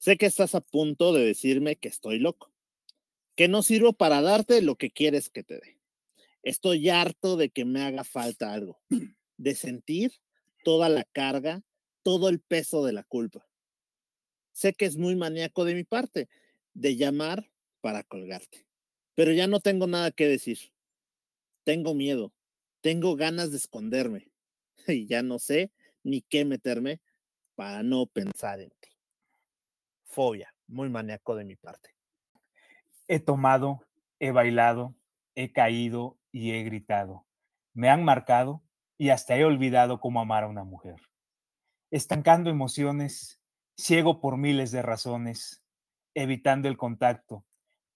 Sé que estás a punto de decirme que estoy loco, que no sirvo para darte lo que quieres que te dé. Estoy harto de que me haga falta algo, de sentir toda la carga, todo el peso de la culpa. Sé que es muy maníaco de mi parte de llamar para colgarte, pero ya no tengo nada que decir. Tengo miedo, tengo ganas de esconderme y ya no sé ni qué meterme para no pensar en ti fobia, muy maníaco de mi parte. He tomado, he bailado, he caído y he gritado. Me han marcado y hasta he olvidado cómo amar a una mujer. Estancando emociones, ciego por miles de razones, evitando el contacto,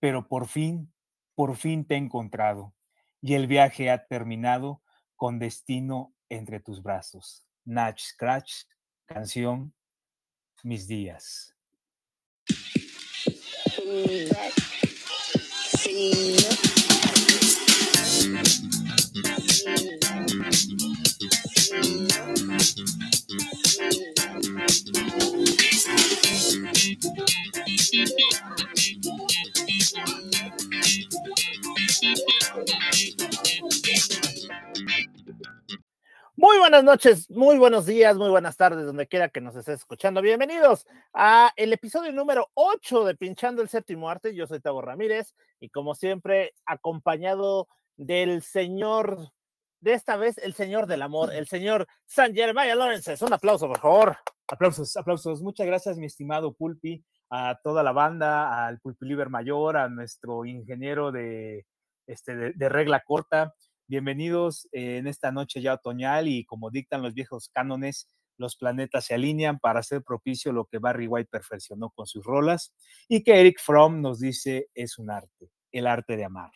pero por fin, por fin te he encontrado y el viaje ha terminado con destino entre tus brazos. Natch Scratch, canción, mis días. See you. See. See. Muy buenas noches, muy buenos días, muy buenas tardes, donde quiera que nos estés escuchando. Bienvenidos a el episodio número 8 de Pinchando el Séptimo Arte. Yo soy Tabo Ramírez y como siempre acompañado del señor, de esta vez el señor del amor, el señor San Jeremiah Lawrence. Un aplauso, por favor. Aplausos, aplausos. Muchas gracias, mi estimado Pulpi, a toda la banda, al Pulpi Liber Mayor, a nuestro ingeniero de, este, de regla corta Bienvenidos en esta noche ya otoñal y como dictan los viejos cánones, los planetas se alinean para hacer propicio lo que Barry White perfeccionó con sus rolas y que Eric Fromm nos dice es un arte, el arte de amar.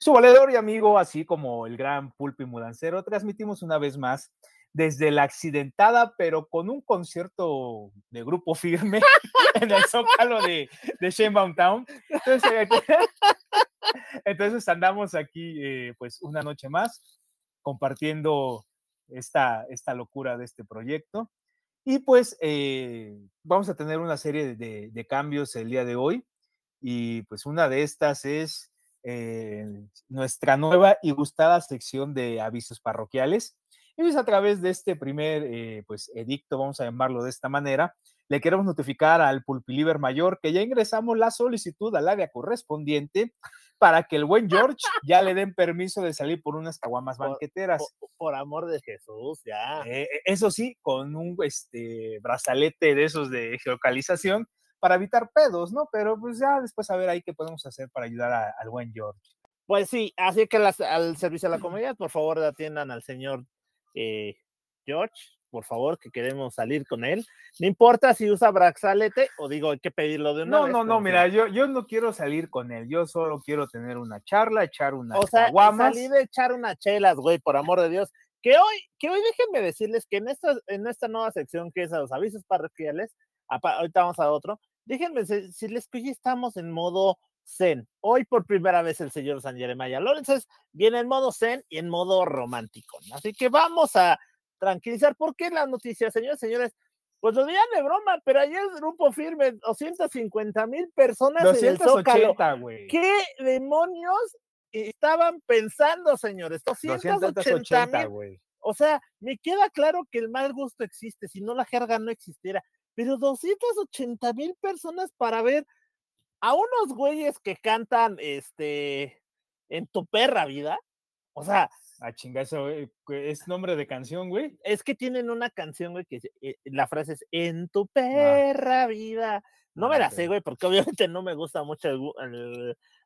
Su valedor y amigo, así como el gran Pulpi Mudancero, transmitimos una vez más desde la accidentada, pero con un concierto de grupo firme en el zócalo de, de Shenbaum Town. Entonces, eh, entonces andamos aquí eh, pues una noche más compartiendo esta, esta locura de este proyecto. Y pues eh, vamos a tener una serie de, cambios el día de hoy. Y pues una de estas es eh, nuestra nueva y gustada sección de avisos parroquiales. Y pues a través de este primer pues edicto, vamos a llamarlo de esta manera, le queremos notificar al Pulpiliver Mayor que ya ingresamos la solicitud al área correspondiente para que el buen George ya le den permiso de salir por unas caguamas banqueteras. Por, amor de Jesús, ya. Eh, eso sí, con un este, brazalete de esos de geolocalización para evitar pedos, ¿no? Pero pues ya después a ver ahí qué podemos hacer para ayudar al buen George. Pues sí, así que al servicio de la comunidad, por favor, atiendan al señor eh, George por favor, que queremos salir con él. No importa si usa brazalete o digo, hay que pedirlo de una No, no, no, mira, yo, yo no quiero salir con él, yo solo quiero tener una charla, echar una O sea, salir de echar unas chelas, güey, por amor de Dios. Que hoy, que hoy déjenme decirles que en esta, en esta nueva sección que es a los avisos parroquiales, ahorita vamos a otro, déjenme decirles que hoy estamos en modo zen. Hoy por primera vez el señor San Jeremiah Lawrence viene en modo zen y en modo romántico. Así que vamos a tranquilizar. ¿Por qué la noticia, señores, señores? Pues lo digan de broma, pero ayer el grupo firme, 250 mil personas en el Zócalo. ¿Qué demonios estaban pensando, señores? 280 mil. O sea, me queda claro que el mal gusto existe, si no la jerga no existiera, pero 280 mil personas para ver a unos güeyes que cantan este en tu perra vida. O sea, a chingazo, ¿es nombre de canción, güey? Es que tienen una canción, güey, que eh, la frase es en tu ah. perra vida. No me la sé, güey, porque obviamente no me gusta mucho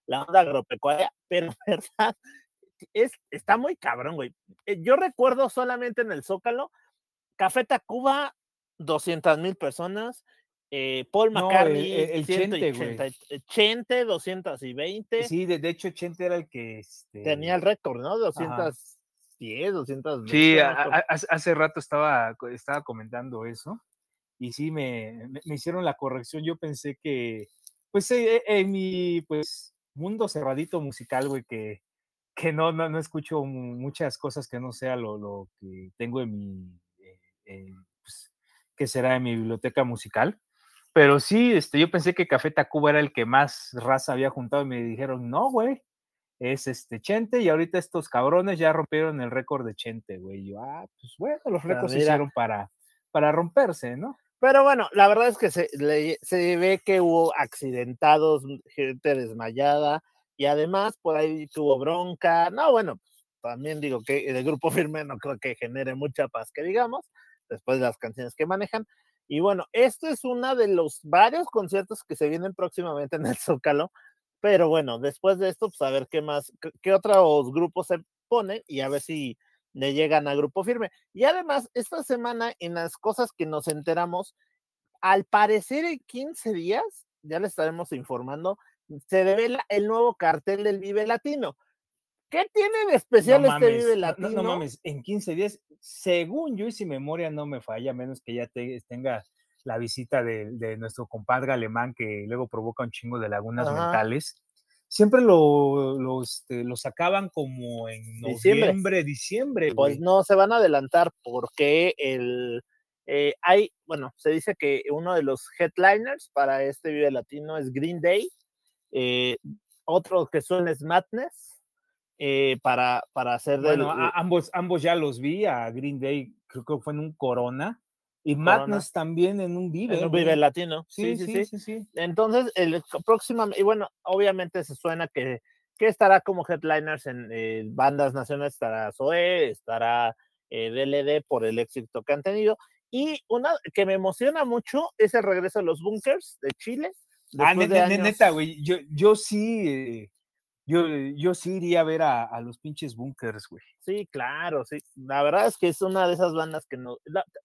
la onda agropecuaria, pero verdad, es, está muy cabrón, güey. Eh, yo recuerdo solamente en el Zócalo, Café Tacuba, 200 mil personas, eh, Paul McCartney, el, el Chente, Chente, 220. Sí, de, hecho, Chente era el que este... tenía el récord, ¿no? 210, 220. Sí, hace rato estaba, estaba comentando eso y sí, me, me, hicieron la corrección. Yo pensé que, pues, eh, en mi pues, mundo cerradito musical, güey, que, que no, no, no, escucho muchas cosas que no sea lo, lo que tengo en mi, eh, pues, que será en mi biblioteca musical Pero sí, este, yo pensé que Café Tacuba era el que más raza había juntado y me dijeron, no, güey, es este Chente y ahorita estos cabrones ya rompieron el récord de Chente, güey. Yo, ah, pues bueno, los récords se hicieron para, para romperse, ¿no? Pero bueno, la verdad es que se, se ve que hubo accidentados, gente desmayada y además por ahí tuvo bronca. No, bueno, también digo que el grupo firme no creo que genere mucha paz, que digamos, después de las canciones que manejan. Y bueno, esto es uno de los varios conciertos que se vienen próximamente en el Zócalo. Pero bueno, después de esto, pues a ver qué más, qué, otros grupos se ponen y a ver si le llegan a grupo firme. Y además, esta semana, en las cosas que nos enteramos, al parecer en 15 días, ya le estaremos informando, se revela el nuevo cartel del Vive Latino. ¿Qué tiene de especial este Vive Latino? No, mames, en 15 días, según yo y si memoria no me falla, menos que ya tenga la visita de, nuestro compadre alemán que luego provoca un chingo de lagunas mentales. Siempre lo, este, lo, sacaban como en noviembre, diciembre. pues no, se van a adelantar porque el, eh, hay, bueno, se dice que uno de los headliners para este Vive Latino es Green Day. Eh, otro que suena es Madness eh, para, para hacer... Bueno, ambos, ambos ya los vi, a Green Day creo que fue en un Corona, y Madness también en un Vive. En un Vive Latino. Sí sí sí, sí Entonces, el próximo, y bueno, obviamente se suena que, que estará como headliners en eh, bandas nacionales, estará Zoe, estará eh, DLD por el éxito que han tenido. Y una que me emociona mucho es el regreso de los Bunkers de Chile. Ah, neta, güey, yo, yo sí yo, yo sí iría a ver a, los pinches bunkers, güey. Sí, claro, sí. La verdad es que es una de esas bandas que no.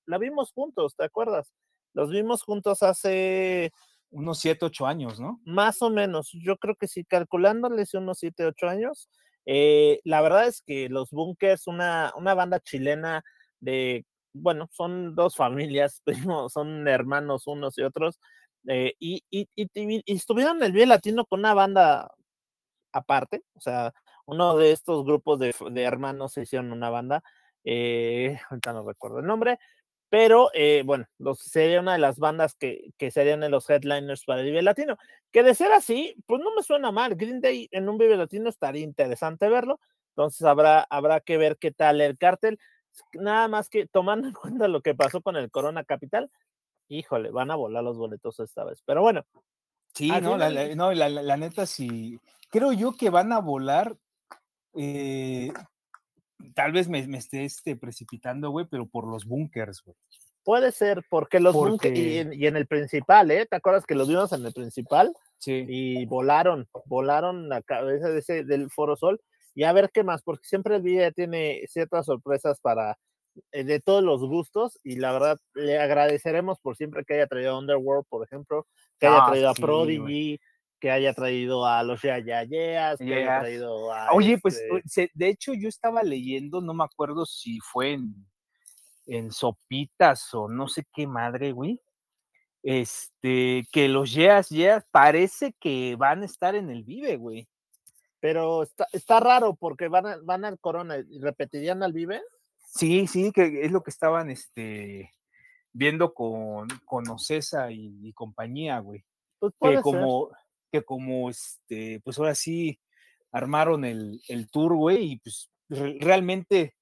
La, vimos juntos, ¿te acuerdas? Los vimos juntos hace. Unos 7, 8 años, ¿no? Más o menos. Yo creo que sí, calculándoles unos 7, 8 años. Eh, la verdad es que los bunkers, una, una banda chilena de. Bueno, son dos familias, son hermanos unos y otros. Eh, y, y, y, y, estuvieron en el Vive Latino con una banda aparte, o sea, uno de estos grupos de, hermanos se hicieron una banda, eh, ahorita no recuerdo el nombre, pero eh, bueno, sería una de las bandas que, que serían en los headliners para el Vive Latino. Que de ser así, pues no me suena mal. Green Day en un Vive Latino estaría interesante verlo. Entonces habrá, habrá que ver qué tal el cártel. Nada más que tomando en cuenta lo que pasó con el Corona Capital, híjole, van a volar los boletos esta vez. Pero bueno. Sí, no, la, no la, la, neta, sí, creo yo que van a volar. Eh, tal vez me, esté este, precipitando, güey, pero por los bunkers, güey. Puede ser, porque los bunkers, y, en el principal, ¿eh? ¿Te acuerdas que los vimos en el principal? Sí. Y volaron, volaron la cabeza de ese, del Foro Sol. Y a ver qué más, porque siempre el video tiene ciertas sorpresas para de todos los gustos y la verdad le agradeceremos por siempre que haya traído a Underworld, por ejemplo, que haya ah, traído a Prodigy, que haya traído a los Yayayeas, que haya traído a. Oye, pues este de hecho yo estaba leyendo, no me acuerdo si fue en, en Sopitas o no sé qué madre, güey. Este, que los Yeas Yeas parece que van a estar en el Vive, güey. Pero está, está raro porque van, van al Corona y repetirían al Vive. Sí, sí, que es lo que estaban este, viendo con, con Ocesa y, compañía, güey. Pues que como, que como este, pues ahora sí armaron el, el tour, güey, y pues realmente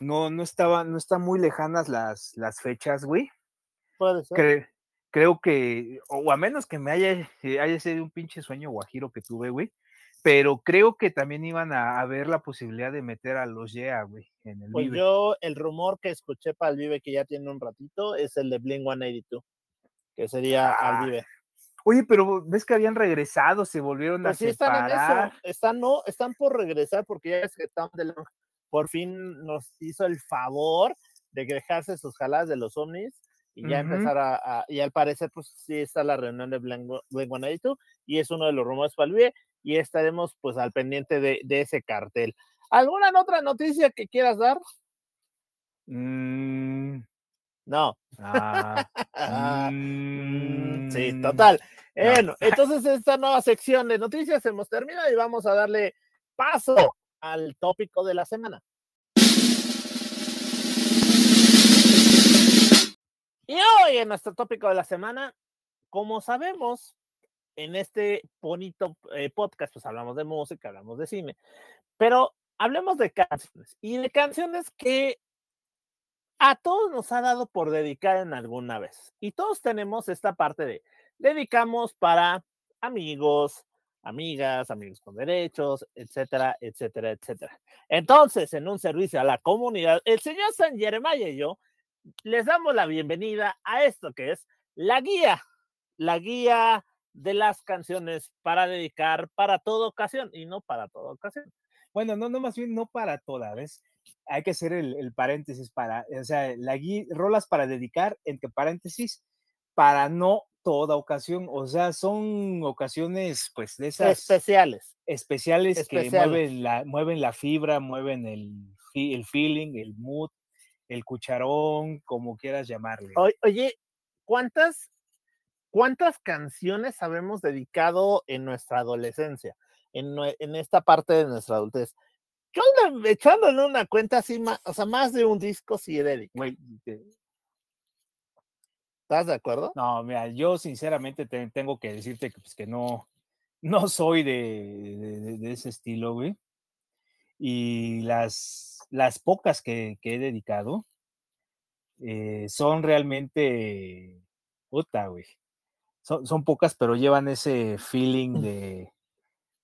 no, no estaban, no están muy lejanas las, las fechas, güey. Puede ser. creo que, o a menos que me haya, eh, haya sido un pinche sueño guajiro que tuve, güey, pero creo que también iban a, ver la posibilidad de meter a los Yeah, güey, en el pues yo, el rumor que escuché para el Vive que ya tiene un ratito es el de Blink 182, que sería al ah, Vive. Oye, pero ves que habían regresado, se volvieron a pues sí, separar. Están, en eso. están, no, están por regresar porque ya es que Tom por fin nos hizo el favor de dejarse sus jaladas de los ovnis y ya empezar a, y al parecer pues sí está la reunión de Blink 182 y es uno de los rumores para el Vive y estaremos pues al pendiente de, ese cartel. ¿Alguna otra noticia que quieras dar? Mm. No. Ah, mm, sí, total. Bueno, entonces esta nueva sección de noticias hemos terminado y vamos a darle paso al tópico de la semana. Y hoy en nuestro tópico de la semana como sabemos, en este bonito eh, podcast, pues hablamos de música, hablamos de cine, pero hablemos de canciones y de canciones que a todos nos ha dado por dedicar en alguna vez. Y todos tenemos esta parte de dedicamos para amigos, amigas, amigos con derechos, etcétera, etcétera, etcétera. Entonces, en un servicio a la comunidad, el señor San Jeremiah y yo les damos la bienvenida a esto que es la guía, la guía de las canciones para dedicar para toda ocasión y no para toda ocasión. Bueno, no, no, más bien no para toda, ¿ves? Hay que hacer el, paréntesis para, o sea, la guía, rolas para dedicar, entre paréntesis, para no toda ocasión, o sea, son ocasiones, pues, de esas especiales, especiales, que mueven la, mueven la fibra, mueven el, el feeling, el mood, el cucharón, como quieras llamarle. Oye, ¿cuántas ¿Cuántas canciones habemos dedicado en nuestra adolescencia, en, en esta parte de nuestra adultez? Yo echándole una cuenta así, o sea, más de un disco sí he dedicado. ¿Estás de acuerdo? No, mira, yo sinceramente tengo que decirte que, pues, que no, no soy de, de, ese estilo, güey. Y las, las pocas que, que he dedicado eh, son realmente puta, güey son, pocas, pero llevan ese feeling de,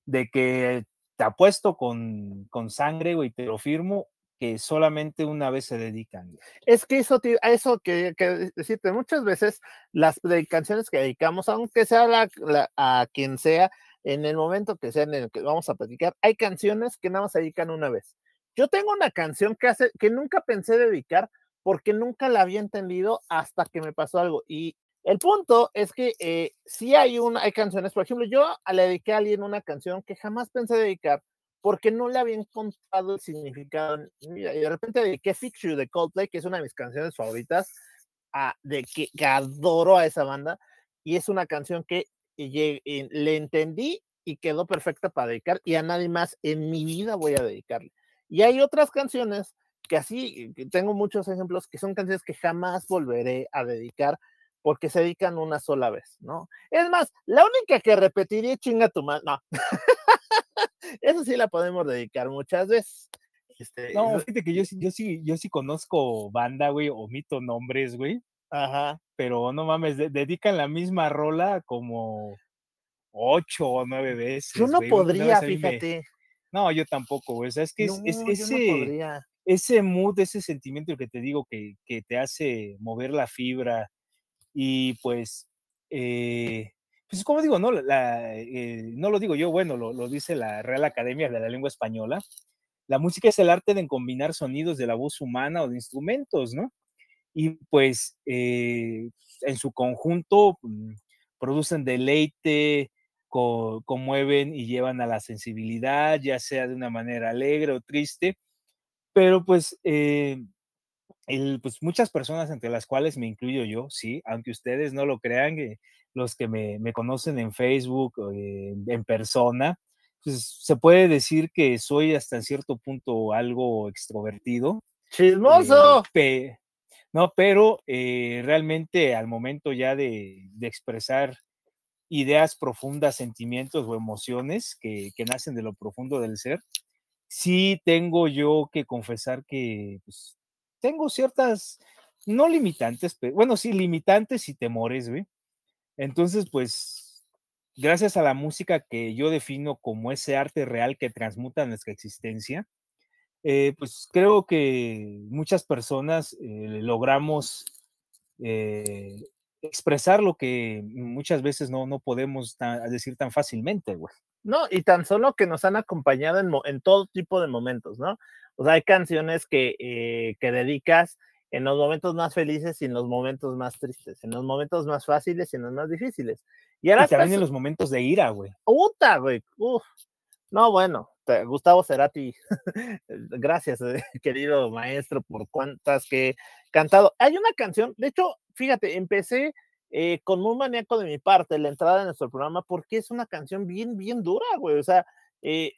de que te apuesto con, con sangre, güey, te lo firmo, que solamente una vez se dedican. Es que eso, a eso que, que, decirte, muchas veces las canciones que dedicamos, aunque sea la, a quien sea, en el momento que sea en el que vamos a platicar, hay canciones que nada más se dedican una vez. Yo tengo una canción que hace, que nunca pensé dedicar porque nunca la había entendido hasta que me pasó algo. Y el punto es que eh, sí hay, una, hay canciones, por ejemplo, yo le dediqué a alguien una canción que jamás pensé dedicar porque no le había encontrado el significado. y de repente dediqué Fix You de Coldplay, que es una de mis canciones favoritas, a, de que, adoro a esa banda, y es una canción que le entendí y quedó perfecta para dedicar, y a nadie más en mi vida voy a dedicarle. Y hay otras canciones que así, tengo muchos ejemplos, que son canciones que jamás volveré a dedicar porque se dedican una sola vez, ¿no? Es más, la única que repetiría chinga tu mano, no. Eso sí la podemos dedicar muchas veces. Este, no, fíjate que yo, yo sí, yo sí conozco banda, güey, omito nombres, güey. Ajá. Pero no mames, dedican la misma rola como ocho o nueve veces. Yo no podría, fíjate. No, yo tampoco, güey. O sea, es que es, ese, ese mood, ese sentimiento que te digo que, que te hace mover la fibra, y pues, eh, pues como digo, no, eh, no lo digo yo, bueno, lo, dice la Real Academia de la Lengua Española. La música es el arte de combinar sonidos de la voz humana o de instrumentos, ¿no? Y pues eh, en su conjunto mm, producen deleite, conmueven y llevan a la sensibilidad, ya sea de una manera alegre o triste, pero pues pues muchas personas, entre las cuales me incluyo yo, sí, aunque ustedes no lo crean, eh, los que me, conocen en Facebook, eh, en persona, pues se puede decir que soy hasta en cierto punto algo extrovertido. ¡Chismoso! no, pero eh, realmente al momento ya de, expresar ideas profundas, sentimientos o emociones que, que, nacen de lo profundo del ser, sí tengo yo que confesar que pues, tengo ciertas, no limitantes, pero bueno, sí, limitantes y temores, güey. Entonces, pues, gracias a la música que yo defino como ese arte real que transmuta nuestra existencia, eh, pues creo que muchas personas eh, logramos eh, expresar lo que muchas veces no, no podemos decir tan fácilmente, güey. No, y tan solo que nos han acompañado en, en todo tipo de momentos, ¿no? O sea, hay canciones que, eh, que dedicas en los momentos más felices y en los momentos más tristes, en los momentos más fáciles y en los más difíciles. Y ahora también en los momentos de ira, güey. Puta, güey. Uf. No, bueno, Gustavo Cerati, gracias, eh, querido maestro, por cuantas que he cantado. Hay una canción, de hecho, fíjate, empecé eh, con un maníaco de mi parte la entrada en nuestro programa porque es una canción bien, bien dura, güey. O sea, eh,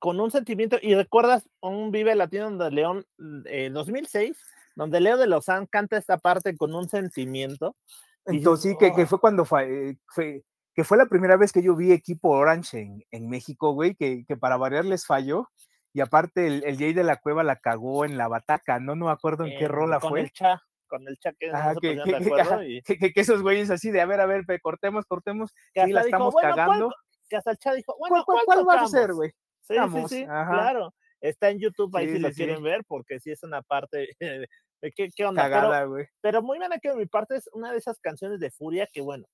con un sentimiento, y recuerdas un Vive Latino donde León, eh, 2006, donde Leo de Lozán canta esta parte con un sentimiento, Entonces, sí, que, que, fue cuando fue, fue, que fue la primera vez que yo vi equipo Orange en, en México, güey, que, que, para variar les falló. Y aparte el, el Jay de la Cueva la cagó en la bataca, no, no me acuerdo en qué rola con fue. El cha, con el Ajá, no que, que, de acuerdo y... que, que, esos güeyes así de, a ver, a ver, cortemos, cortemos, que sí, la dijo, estamos bueno, cagando. ¿cuál, que hasta el chat dijo, bueno, ¿cuál, cuál, cuál vas a hacer, güey? Sí, sí, sí, claro. Está en YouTube ahí Sí, si sí, lo quieren ver, porque sí es una parte de qué, qué onda. Pero, Cagada, pero muy bien que de mi parte es una de esas canciones de furia que, bueno,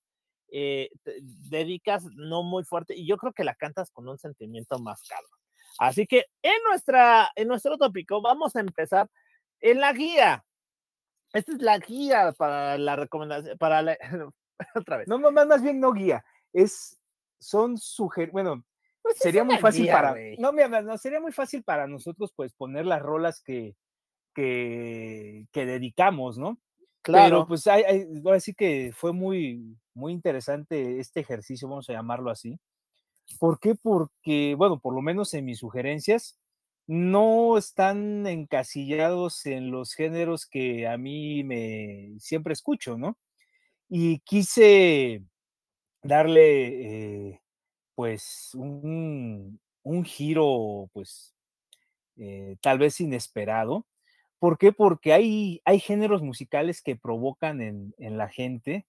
eh, te dedicas no muy fuerte y yo creo que la cantas con un sentimiento más caro. Así que en, nuestra, en nuestro tópico vamos a empezar en la guía. Esta es la guía para la recomendación, para la, otra vez. No, más, más bien no guía, es, son suger, bueno, Pues es sería muy fácil guía, para, no, mira, no, sería muy fácil para nosotros, pues, poner las rolas que, que, que dedicamos, ¿no? Claro, Pero pues hay, hay, ahora sí que fue muy, muy interesante este ejercicio, vamos a llamarlo así. ¿Por qué? Porque, bueno, por lo menos en mis sugerencias, no están encasillados en los géneros que a mí me siempre escucho, ¿no? Y quise darle, eh, pues, un, un giro, pues, eh, tal vez inesperado. ¿Por qué? Porque hay, hay géneros musicales que provocan en, en la gente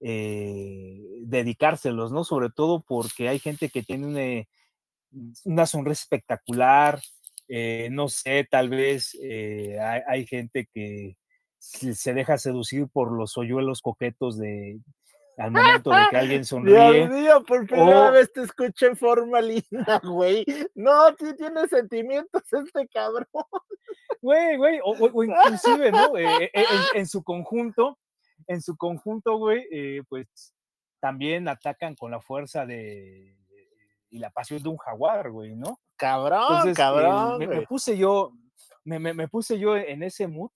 eh, dedicárselos, ¿no? Sobre todo porque hay gente que tiene una, una sonrisa espectacular, eh, no sé, tal vez eh, hay, hay, gente que se, deja seducir por los hoyuelos coquetos de al momento de que alguien sonríe. Dios mío, por primera o... vez te escuché en forma linda, güey. No, sí tiene sentimientos este cabrón. Güey, güey, o, o, inclusive, ¿no? Eh, en, en, su conjunto, en su conjunto, güey, eh, pues también atacan con la fuerza de y la pasión de un jaguar, güey, ¿no? Cabrón, Entonces, cabrón. Eh, me, me, puse yo, me, me, me, puse yo en ese mood.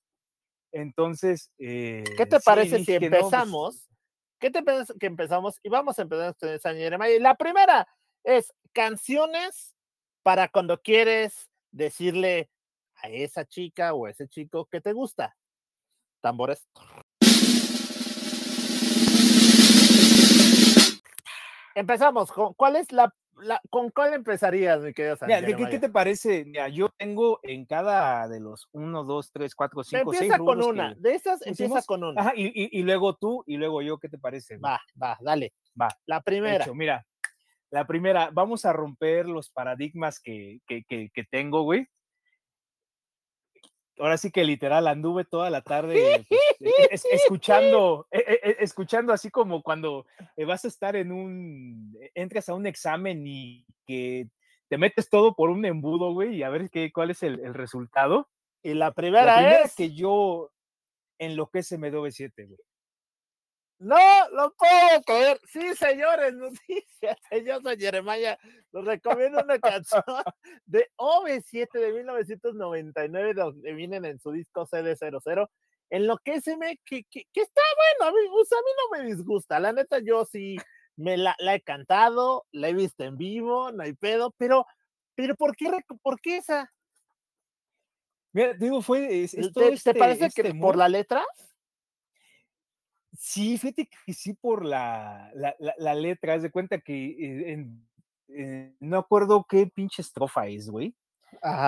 Entonces, eh, ¿qué te parece si empezamos? No, pues, ¿Qué te parece que empezamos? Y vamos a empezar con esa Jeremiah. La primera es canciones para cuando quieres decirle a esa chica o a ese chico que te gusta. Tambores. Empezamos. ¿Con cuál es la, la con cuál empezarías, mi querido Mira, ¿de qué, qué, te parece? Mira, yo tengo en cada de los 1, 2, 3, 4, 5, 6 Empieza con una. De esas empieza con una. Ajá, y, y, y, luego tú y luego yo, ¿qué te parece? Va, va, dale. Va. La primera. Hecho, mira, la primera, vamos a romper los paradigmas que, que, que, que tengo, güey ahora sí que literal anduve toda la tarde pues, es, escuchando, es, escuchando así como cuando eh, vas a estar en un, entras a un examen y que te metes todo por un embudo, güey, y a ver qué, cuál es el, el resultado. Y la primera, la primera es que yo enloquece me doy 7, güey. No lo puedo creer. Sí, señores, noticias. Yo soy Jeremiah. Les recomiendo una canción de OV7 de 1999, donde vienen en su disco CD00. Enloquéceme, que, que, que está bueno. A mí, o sea, a mí no me disgusta. La neta, yo sí me la, la, he cantado, la he visto en vivo, no hay pedo, pero, pero ¿por qué, por qué esa? Mira, digo, fue. Es, ¿Te, este, ¿Te, parece este que por la letra? Sí, fíjate que sí por la, la, la, la letra, haz de cuenta que en, en, no acuerdo qué pinche estrofa es, güey.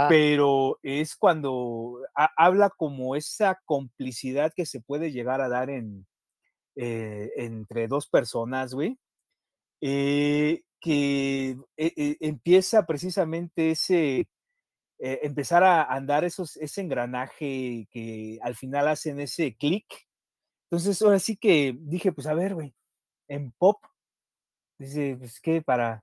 Pero es cuando a, habla como esa complicidad que se puede llegar a dar en, eh, entre dos personas, güey. Eh, que eh, empieza precisamente ese, empezar a andar esos, ese engranaje que al final hacen ese clic entonces, ahora sí que dije, pues a ver, güey, en pop, dice, pues qué, para,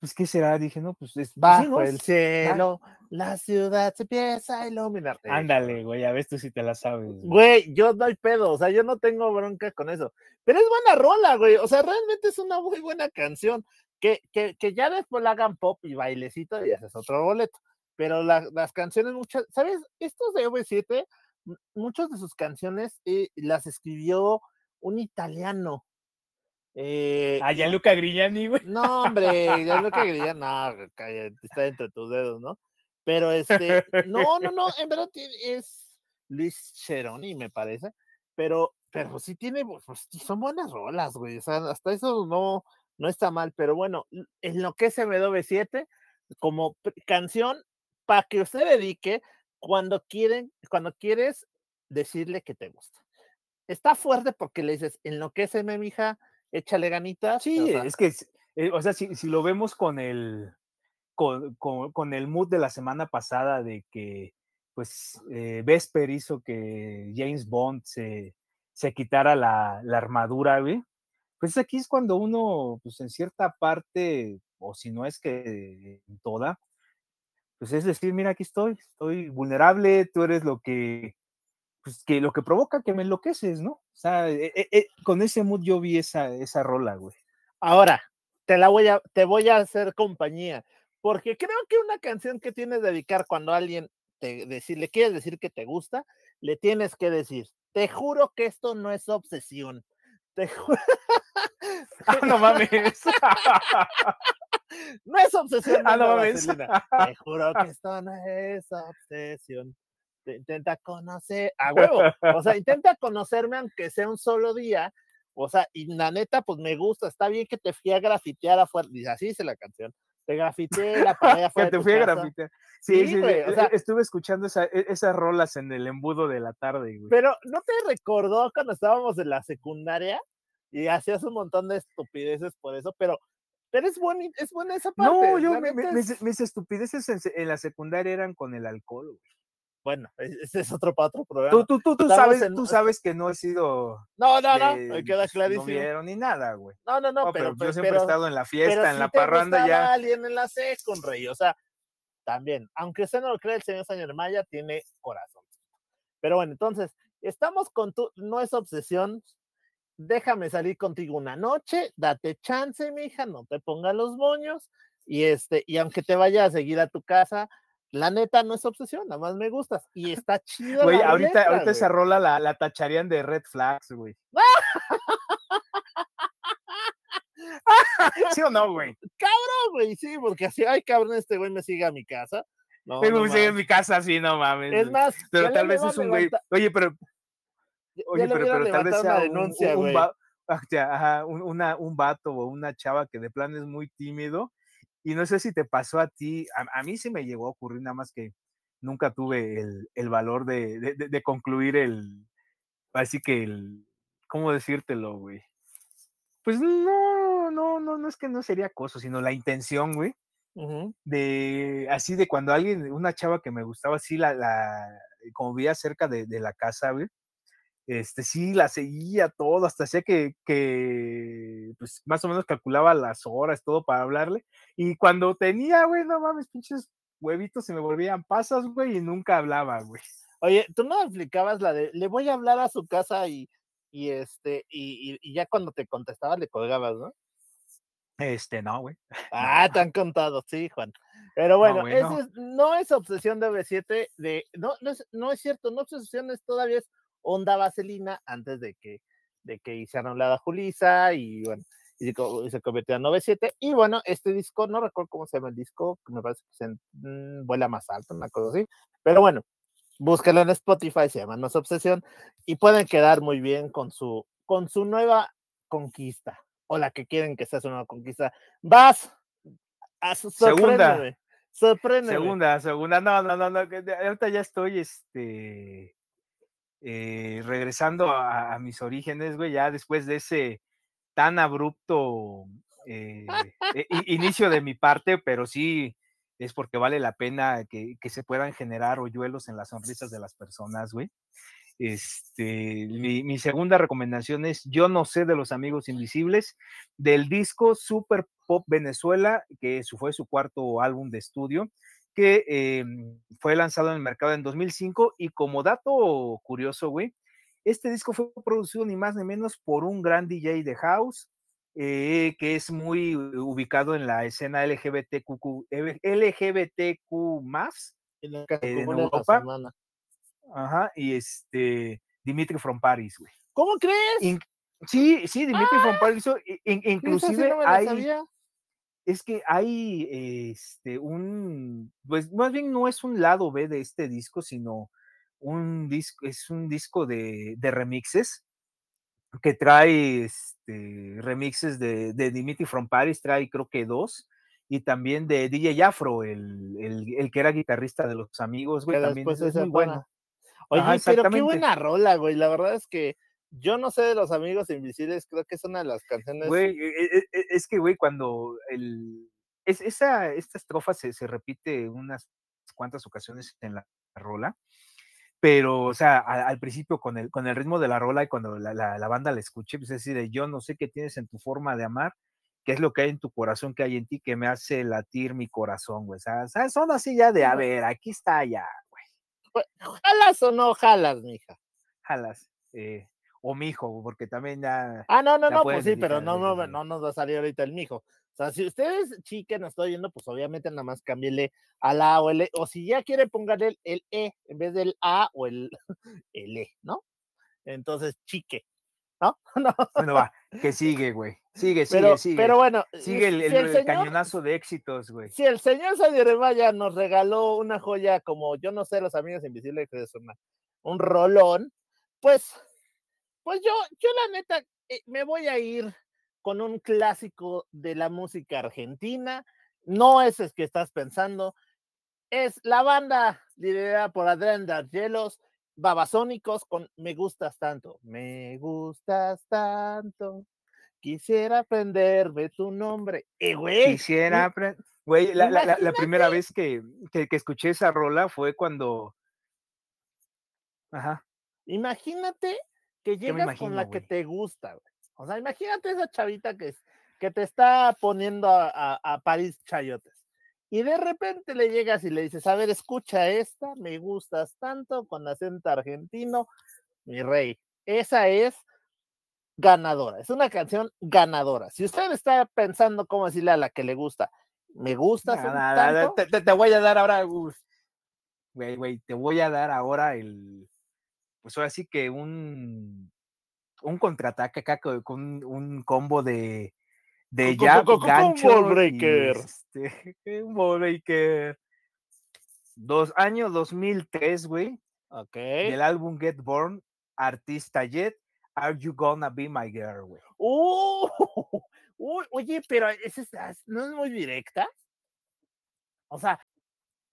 pues qué será, dije, no, pues es bajo pues, sí, el cielo, la ciudad se empieza a iluminar. Ándale, güey, a ver tú si te la sabes. Güey, yo no hay pedo, o sea, yo no tengo bronca con eso, pero es buena rola, güey, o sea, realmente es una muy buena canción, que, que, que ya después la hagan pop y bailecito y haces otro boleto, pero la, las canciones muchas, ¿sabes? Estos de V7 muchas de sus canciones eh, las escribió un italiano. Eh, ah, Gianluca Grignani, güey. No, hombre, Gianluca Grignani, no, está entre tus dedos, ¿no? Pero este, no, no, no, en verdad es Luis Cheroni, me parece, pero, pero sí tiene, pues, son buenas rolas, güey. O sea, hasta eso no, no está mal, pero bueno, en lo que es MW7, como canción, para que usted dedique cuando quieren, cuando quieres decirle que te gusta. Está fuerte porque le dices, en lo que es M, mija, échale ganitas. Sí, es que, eh, o sea, si, si, lo vemos con el, con, con, el mood de la semana pasada de que, pues, eh, Vesper hizo que James Bond se, se quitara la, la armadura, güey. Pues aquí es cuando uno, pues en cierta parte, o si no es que en toda, pues es decir, mira, aquí estoy, estoy vulnerable, tú eres lo que, pues que lo que provoca que me enloqueces, ¿no? O sea, e, e, e, con ese mood yo vi esa, esa rola, güey. Ahora, te la voy a, te voy a hacer compañía, porque creo que una canción que tienes que dedicar cuando alguien te decir, le quieres decir que te gusta, le tienes que decir, te juro que esto no es obsesión. Te juro. Ah, no mames. no es obsesión. Ah, no mames. Te juro que esto no es obsesión. intenta conocer, a huevo. O sea, intenta conocerme aunque sea un solo día. O sea, y la neta, pues me gusta. Está bien que te fui a grafitear afuera. Dice, así dice la canción. Te grafiteé la pared afuera. que te fui a grafitear. Sí, sí, güey, o sea, estuve escuchando esa, e, esas rolas en el embudo de la tarde, güey. Pero ¿no te recordó cuando estábamos en la secundaria? y hacías un montón de estupideces por eso, pero, pero es, buena, es buena esa parte. No, yo, mis, estupideces en, la secundaria eran con el alcohol. Bueno, e, ese es otro para otro programa. Tú, tú, tú, sabes, tú sabes que no he sido. No, no, no, me queda clarísimo. No vieron ni nada, güey. No, no, no, pero, yo siempre he estado en la fiesta, en la parranda ya. alguien en la con rey, o sea, también, aunque usted no lo cree, el señor Señor Maya tiene corazón. Pero bueno, entonces, estamos con tu, no es obsesión, déjame salir contigo una noche, date chance, mija, no te ponga los moños, y este, y aunque te vaya a seguir a tu casa, la neta no es obsesión, nada más me gustas. Y está chido. Güey, ahorita, ahorita esa rola la, la tacharían de red flags, güey. ¿Sí o no, güey? Cabrón, güey, sí, porque así, ay, cabrón, este güey me sigue a mi casa. No, me sigue en mi casa, sí, no mames. Es más, pero tal vez es un güey. Oye, pero Oye, pero, tal vez sea denuncia, un, un, una, un vato o una chava que de plan es muy tímido. Y no sé si te pasó a ti, a, mí sí me llegó a ocurrir, nada más que nunca tuve el, el valor de, de, de, concluir el, así que el, ¿cómo decírtelo, güey? Pues no, no, no, no es que no sería acoso, sino la intención, güey. De así de cuando alguien, una chava que me gustaba así, la, la como vivía cerca de, de la casa, güey, este, sí, la seguía todo, hasta hacía que, que, pues, más o menos calculaba las horas, todo para hablarle. Y cuando tenía, güey, no mames, pinches huevitos se me volvían pasas, güey, y nunca hablaba, güey. Oye, tú no explicabas la de, le voy a hablar a su casa y, y este, y, y, ya cuando te contestaba le colgabas, ¿no? Este, no, güey. Ah, te han contado, sí, Juan. Pero bueno, no, es, no es obsesión de B7, de, no, no es, no es cierto, no obsesión es todavía es onda vaselina antes de que, de que hicieran la Julisa y bueno, y se, convirtió en 97. Y bueno, este disco, no recuerdo cómo se llama el disco, me parece que se mm, vuela más alto, una cosa así. Pero bueno, búsquelo en Spotify, se llama No Obsesión, y pueden quedar muy bien con su, con su nueva conquista, o la que quieren que sea su nueva conquista. Vas a su segunda. Sorpréndeme. Segunda, segunda, no, no, no, no, ahorita ya estoy, este, eh, regresando a, mis orígenes, güey, ya después de ese tan abrupto eh, e, inicio de mi parte, pero sí es porque vale la pena que, se puedan generar hoyuelos en las sonrisas de las personas, güey. Este, mi, mi, segunda recomendación es Yo no sé de los amigos invisibles, del disco Super Pop Venezuela, que fue su cuarto álbum de estudio que em, fue lanzado en el mercado en 2005 y como dato curioso, güey, este disco fue producido ni más ni menos por un gran DJ de house eh, que es muy ubicado en la escena LGBTQ, LGBTQ más en, Europa. Ajá, y este Dimitri from Paris, güey. ¿Cómo crees? sí, sí, Dimitri from ¡Ah! Paris, inclusive hay, es que hay este un, pues más bien no es un lado B de este disco, sino un disco, es un disco de, remixes que trae este, remixes de, de Dimitri from Paris, trae creo que dos, y también de DJ Afro, el, el, el que era guitarrista de los amigos, güey, también es, muy bueno. Oye, pero qué buena rola, güey, la verdad es que yo no sé de los amigos invisibles, creo que es una de las canciones. Güey, e, e, e, es que, güey, cuando el, es, esa, esta estrofa se, se repite unas cuantas ocasiones en la rola, pero, o sea, al, principio con el, con el ritmo de la rola y cuando la, la, banda la escuche, pues es decir, yo no sé qué tienes en tu forma de amar, qué es lo que hay en tu corazón, que hay en ti, que me hace latir mi corazón, güey. O sea, son así ya de, a ver, aquí está ya, güey. ¿Jalas o no jalas, mija? Jalas. Eh, o mijo, porque también ya. Ah, no, no, no, pues sí, pero no, no, no nos va a salir ahorita el mijo. O sea, si ustedes, chiquen, nos estoy viendo, pues obviamente nada más cámbiale al A o el E, o si ya quiere póngale el, E en vez del A o el, el E, ¿no? Entonces, chique, ¿no? no. Bueno, va, que sigue, güey. Sigue, sigue, sigue. Pero bueno, sigue el, cañonazo de éxitos, güey. Si el señor Maya nos regaló una joya como, yo no sé, los amigos invisibles, que es una, un rolón, pues pues yo, yo la neta, eh, me voy a ir con un clásico de la música argentina. No es el que estás pensando. Es la banda liderada por Adrián Dargelos, Babasónicos, con Me gustas tanto. Me gustas tanto. Quisiera aprenderme tu nombre. Eh, güey. Quisiera aprender. Güey, la, la, primera vez que, que, que escuché esa rola fue cuando. Ajá. Imagínate que llegas con la que te gusta, O sea, imagínate esa chavita que, que te está poniendo a, París Chayotes. Y de repente le llegas y le dices, a ver, escucha esta, me gustas tanto, con acento argentino, mi rey. Esa es ganadora, es una canción ganadora. Si usted está pensando cómo decirle a la que le gusta, me gusta. te, voy a dar ahora, güey, güey, te voy a dar ahora el, pues ahora sí que un, un contraataque acá con un, combo de, de jab, gancho. breaker. Este, un breaker. Dos, año 2003, güey. Ok. Del álbum Get Born, Artista Jet, Are You Gonna Be My Girl, güey. Uh, oye, pero ese no es muy directa. O sea,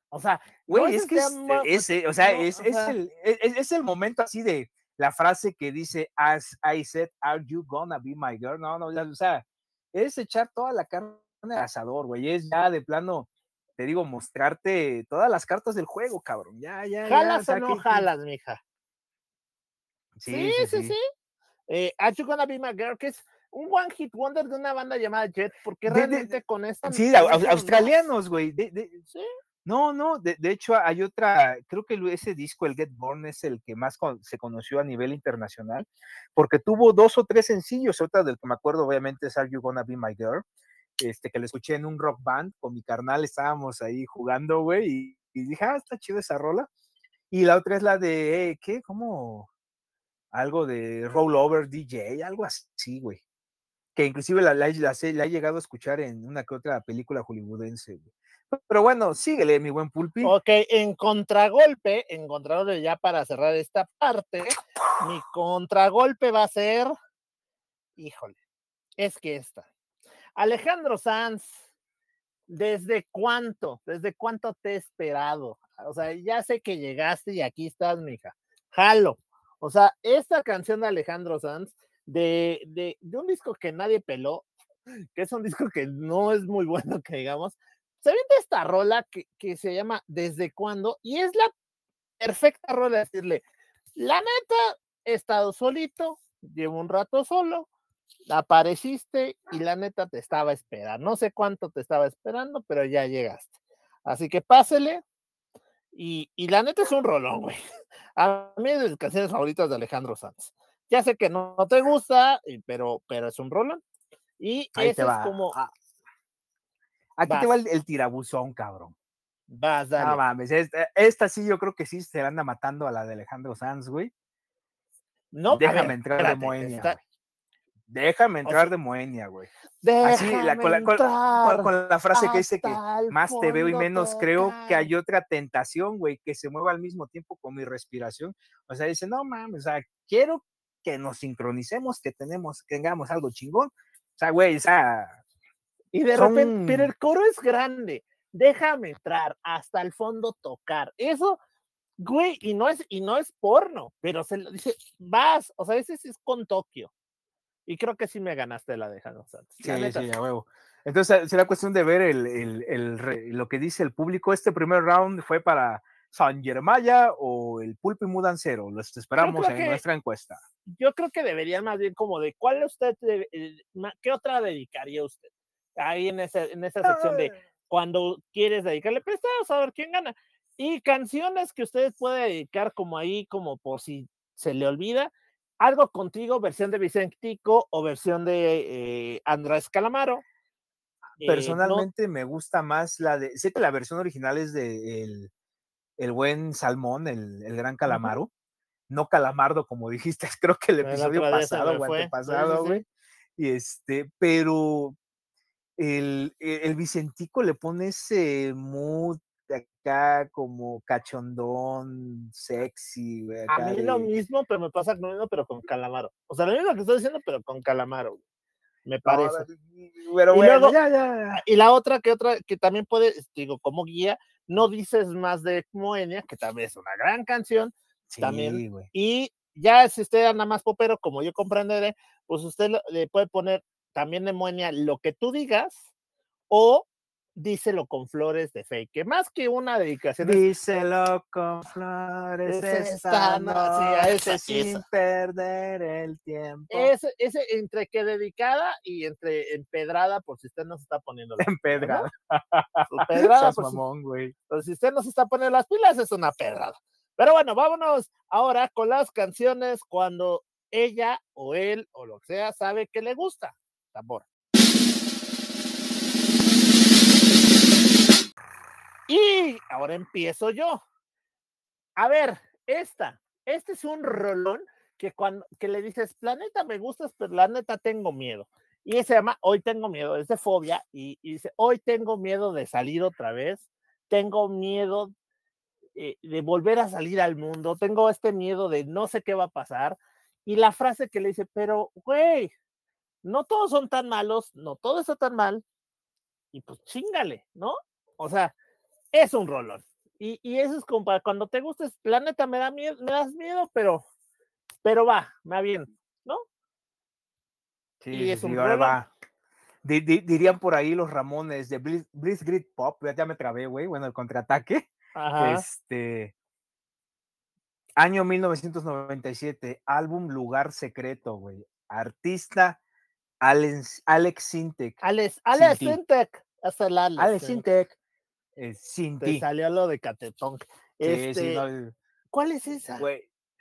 o sea, güey, es, que es, o sea, es, el, es, el momento así de la frase que dice, as I said, are you gonna be my girl? No, no, o sea, es echar toda la carne al asador, güey, es ya de plano, te digo, mostrarte todas las cartas del juego, cabrón, ya, ya. ¿Jalas o, no jalas, mija? Sí, sí, sí. Eh, are you gonna be my girl? Que es un one hit wonder de una banda llamada Jet, porque realmente con esto. Sí, australianos, güey. sí. No, no, de, hecho hay otra, creo que ese disco, el Get Born, es el que más se conoció a nivel internacional, porque tuvo dos o tres sencillos, otra del que me acuerdo obviamente es Are You Gonna Be My Girl, este, que le escuché en un rock band, con mi carnal estábamos ahí jugando, güey, y, dije, ah, está chido esa rola. Y la otra es la de, eh, ¿qué? ¿Cómo? Algo de Rollover DJ, algo así, güey. Que inclusive la, la, la, la, he llegado a escuchar en una que otra película hollywoodense, güey. Pero bueno, síguele, mi buen Pulpi. Ok, en contragolpe, en contragolpe ya para cerrar esta parte, mi contragolpe va a ser, híjole, es que esta. Alejandro Sanz, ¿desde cuánto? ¿Desde cuánto te he esperado? O sea, ya sé que llegaste y aquí estás, mija. Jalo. O sea, esta canción de Alejandro Sanz, de, de, de un disco que nadie peló, que es un disco que no es muy bueno, que digamos, se viene esta rola que, que, se llama Desde cuándo y es la perfecta rola decirle, la neta, he estado solito, llevo un rato solo, apareciste y la neta te estaba esperando. No sé cuánto te estaba esperando, pero ya llegaste. Así que pásele. Y, y la neta es un rolón, güey. A mí es de las canciones favoritas de Alejandro Sanz. Ya sé que no, te gusta, pero, pero es un rolón. Y ese es como. Ah, Aquí te va el, tirabuzón, cabrón. Vas, dale. No mames, esta, sí yo creo que sí se anda matando a la de Alejandro Sanz, güey. No, déjame entrar de Moenia. Déjame entrar de Moenia, güey. Así, con, la, frase que dice que más te veo y menos creo que hay otra tentación, güey, que se mueva al mismo tiempo con mi respiración. O sea, dice, no mames, o sea, quiero que nos sincronicemos, que tenemos, que tengamos algo chingón. O sea, güey, o sea. Y de repente, pero el coro es grande. Déjame entrar hasta el fondo tocar. Eso, güey, y no es, y no es porno, pero se lo dice, vas, o sea, ese es con Tokio. Y creo que sí me ganaste la de Jano Santos. Sí, sí, a huevo. Entonces será cuestión de ver el, el, el, lo que dice el público. Este primer round fue para San Germaya o el Pulpi Mudancero. Los esperamos en nuestra encuesta. Yo creo que debería más bien como de cuál usted, eh, qué otra dedicaría usted. Ahí en, ese, en esa sección de cuando quieres dedicarle, vamos a ver quién gana. Y canciones que usted puede dedicar como ahí, como por si se le olvida. Algo contigo, versión de Vicentico o versión de eh, Andrés Calamaro. Eh, Personalmente me gusta más la de. Sé que la versión original es de el, el buen Salmón, el, el gran Calamaro. No Calamardo, como dijiste, creo que el episodio pasado o antepasado, güey. Y este, pero el, e, el, Vicentico le pone ese mood acá como cachondón, sexy. Güey, a mí lo mismo, pero me pasa lo mismo, pero con Calamaro. O sea, lo mismo que estoy diciendo, pero con Calamaro. Me parece. pero bueno, ya, ya. Y la otra que otra que también puede, digo, como guía, no dices más de Moenia, que también es una gran canción. Sí, también. Y ya si usted anda más popero, como yo comprenderé, pues usted le puede poner también demonia lo que tú digas o díselo con flores de fake, que más que una dedicación. Díselo con flores esta, noche, sin perder el tiempo. Ese, ese entre que dedicada y entre empedrada, por si usted no se está poniendo las Empedrada. Empedrada. güey. Pues si usted no se está poniendo las pilas, es una pedrada. Pero bueno, vámonos ahora con las canciones cuando ella o él o lo que sea sabe que le gusta tambor. Y ahora empiezo yo. A ver, esta, este es un rolón que cuando que le dices, planeta me gustas, pero la neta tengo miedo. Y se llama Hoy tengo miedo, es de fobia, y, dice, hoy tengo miedo de salir otra vez, tengo miedo eh, de volver a salir al mundo, tengo este miedo de no sé qué va a pasar. Y la frase que le dice, pero, güey, no todos son tan malos, no todo está tan mal, y pues chingale, ¿no? O sea, es un rolón. Y, y eso es como para cuando te gustes, la neta me da miedo, me das miedo, pero, pero va, me va bien, ¿no? Sí, y es un ahora va. dirían por ahí los Ramones de Bliss, Grid Pop, ya, me trabé, güey, bueno, el contraataque. Este, año 1997, álbum Lugar Secreto, güey. Artista Alex, Alex Sintek. Alex, Alex Sintek. Hasta el Alex. Alex Sintek. Eh, Te salió lo de Catetón. Este, ¿Cuál es esa?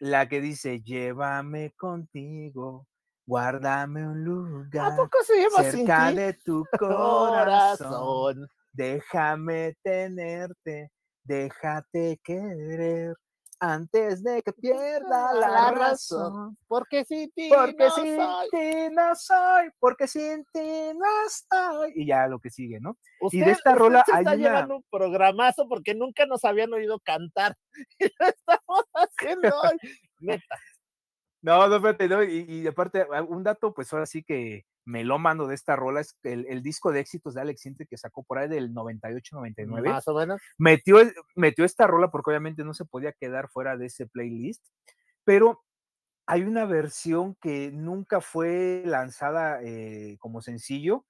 la que dice, llévame contigo, guárdame un lugar. ¿A poco se llama Cerca de tu corazón. Déjame tenerte, déjate querer antes de que pierda la, razón. Porque sin ti porque no sin soy. ti no soy, porque sin ti no estoy. Y ya lo que sigue, ¿no? y de esta rola se está llevando un programazo porque nunca nos habían oído cantar. Y lo estamos haciendo hoy. Neta. No, no, espérate, no, y, y aparte, un dato, pues ahora sí que melómano de esta rola es el, el, disco de éxitos de Alex Sintek que sacó por ahí del 98-99. Más o menos. Metió, metió esta rola porque obviamente no se podía quedar fuera de ese playlist, pero hay una versión que nunca fue lanzada eh, como sencillo,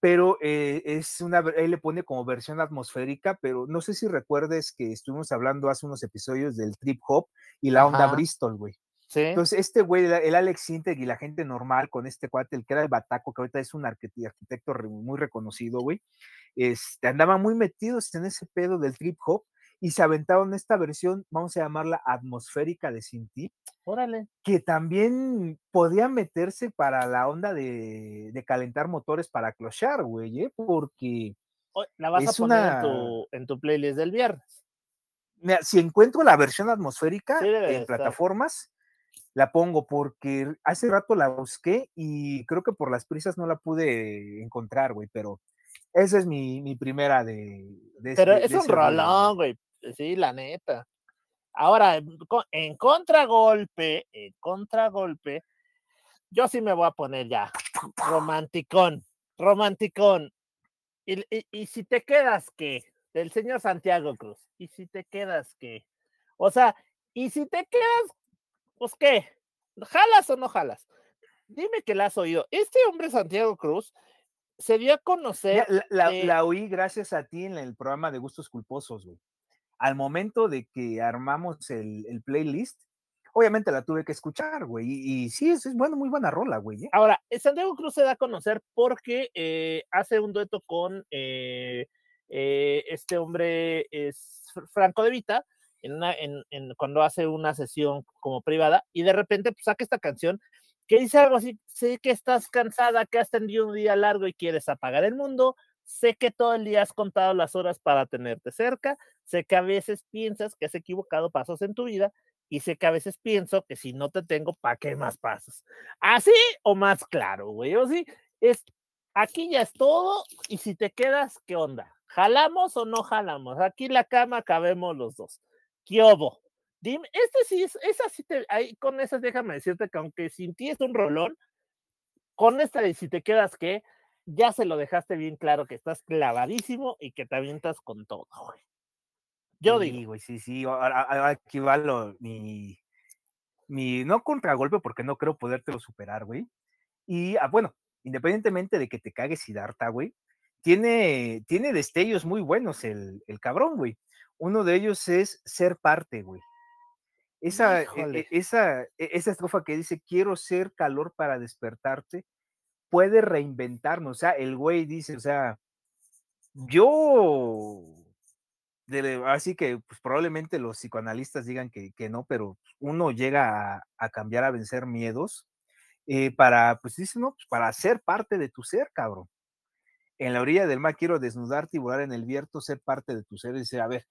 pero eh, es una, él le pone como versión atmosférica, pero no sé si recuerdes que estuvimos hablando hace unos episodios del trip hop y la onda Bristol, güey. Entonces, este güey, el Alex Sintek y la gente normal con este cuate, el que era el Bataco, que ahorita es un arquitecto muy reconocido, güey, este, andaban muy metidos en ese pedo del trip hop y se aventaron esta versión, vamos a llamarla atmosférica de Sinti. Órale. Que también podía meterse para la onda de, calentar motores para clochar, güey, ¿eh? porque. La vas a poner en, tu, en tu playlist del viernes. Si encuentro la versión atmosférica en plataformas, la pongo porque hace rato la busqué y creo que por las prisas no la pude encontrar, güey, pero esa es mi, mi primera de, de Pero es un rolón, güey, sí, la neta. Ahora, en contragolpe, en contragolpe, yo sí me voy a poner ya romanticón, romanticón. Y, y, si te quedas que, del señor Santiago Cruz, y si te quedas que, o sea, y si te quedas, pues qué, ¿jalas o no jalas? Dime que la has oído. Este hombre Santiago Cruz se dio a conocer. La, oí gracias a ti en el programa de Gustos Culposos, güey. Al momento de que armamos el, el playlist, obviamente la tuve que escuchar, güey. Y, sí, es, es bueno, muy buena rola, güey. ¿eh? Ahora, Santiago Cruz se da a conocer porque eh, hace un dueto con eh, este hombre, es Franco de Vita, en una, en, en, cuando hace una sesión como privada, y de repente pues, saca esta canción que dice algo así, sé que estás cansada, que has tenido un día largo y quieres apagar el mundo, sé que todo el día has contado las horas para tenerte cerca, sé que a veces piensas que has equivocado pasos en tu vida y sé que a veces pienso que si no te tengo, ¿para qué más pasos? Así o más claro, güey, o sí, es, aquí ya es todo y si te quedas, ¿qué onda? ¿Jalamos o no jalamos? Aquí la cama cabemos los dos. ¿Qué obo? Dime, este sí es, esa sí te, ahí con esas déjame decirte que aunque sin ti es un rolón, con esta de si te quedas que, ya se lo dejaste bien claro que estás clavadísimo y que te avientas con todo, güey. Yo sí, digo. Güey, sí, sí, aquí va lo, mi, mi, no contragolpe porque no creo podértelo superar, güey. Y, ah, bueno, independientemente de que te cagues y darta, güey, tiene, tiene destellos muy buenos el, el cabrón, güey. Uno de ellos es ser parte, güey. Esa, e, e, esa, e, esa estrofa que dice, quiero ser calor para despertarte, puede reinventarnos. O sea, el güey dice, o sea, yo, así que pues, probablemente los psicoanalistas digan que, que no, pero uno llega a, cambiar, a vencer miedos eh, para, pues dice, no, pues, para ser parte de tu ser, cabrón. En la orilla del mar quiero desnudarte y volar en el viento, ser parte de tu ser y decir, a ver,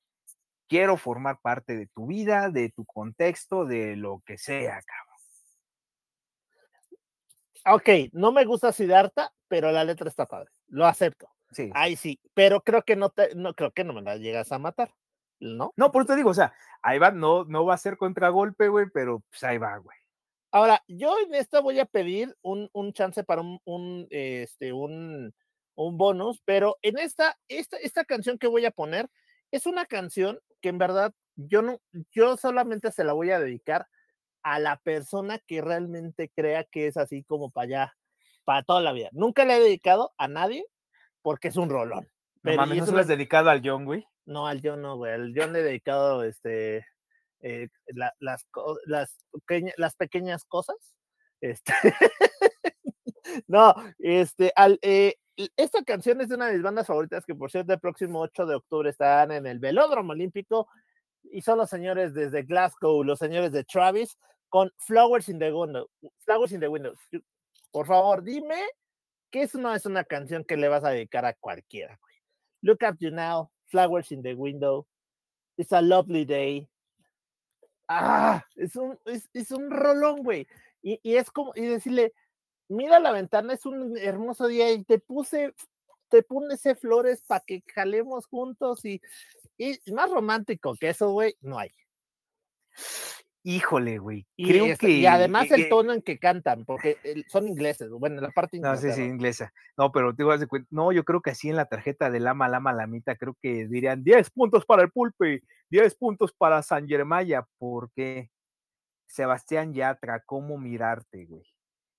quiero formar parte de tu vida, de tu contexto, de lo que sea, cabrón. Ok, no me gusta Siddhartha, pero la letra está padre. Lo acepto. Sí. Ahí sí, pero creo que no te, no creo que no me la llegas a matar, ¿no? No, por eso te digo, o sea, ahí va, no, no va a ser contragolpe, güey, pero pues ahí va, güey. Ahora, yo en esta voy a pedir un, un chance para un, un, este, un, un bonus, pero en esta, esta, esta canción que voy a poner es una canción que en verdad yo no, yo solamente se la voy a dedicar a la persona que realmente crea que es así como para allá, para toda la vida. Nunca le he dedicado a nadie porque es un rolón. Pero no mames, ¿no se lo has dedicado al John, güey? No, al John no, güey. Al John le he dedicado este, eh, las, las, las pequeñas cosas. Este, no, este, al, eh, esta canción es de una de mis bandas favoritas que por cierto el próximo 8 de octubre están en el Velódromo Olímpico y son los señores desde Glasgow, los señores de Travis con Flowers in the Window. Flowers in the Window. Por favor, dime que eso no es una canción que le vas a dedicar a cualquiera. Look at you now, Flowers in the Window. It's a lovely day. Ah, es un, es, es un rolón, güey. Y, y es como, y decirle, mira la ventana, es un hermoso día y te puse, te puse flores para que jalemos juntos y, y más romántico que eso, güey, no hay. Híjole, güey. Creo que. Y además el tono en que cantan, porque son ingleses, bueno, la parte inglesa. No, sí, sí, inglesa. No, pero te vas a cuenta. No, yo creo que así en la tarjeta de Lama, Lama, Lamita, creo que dirían 10 puntos para el Pulpe, 10 puntos para San Germaya, porque Sebastián Yatra, ¿cómo mirarte, güey?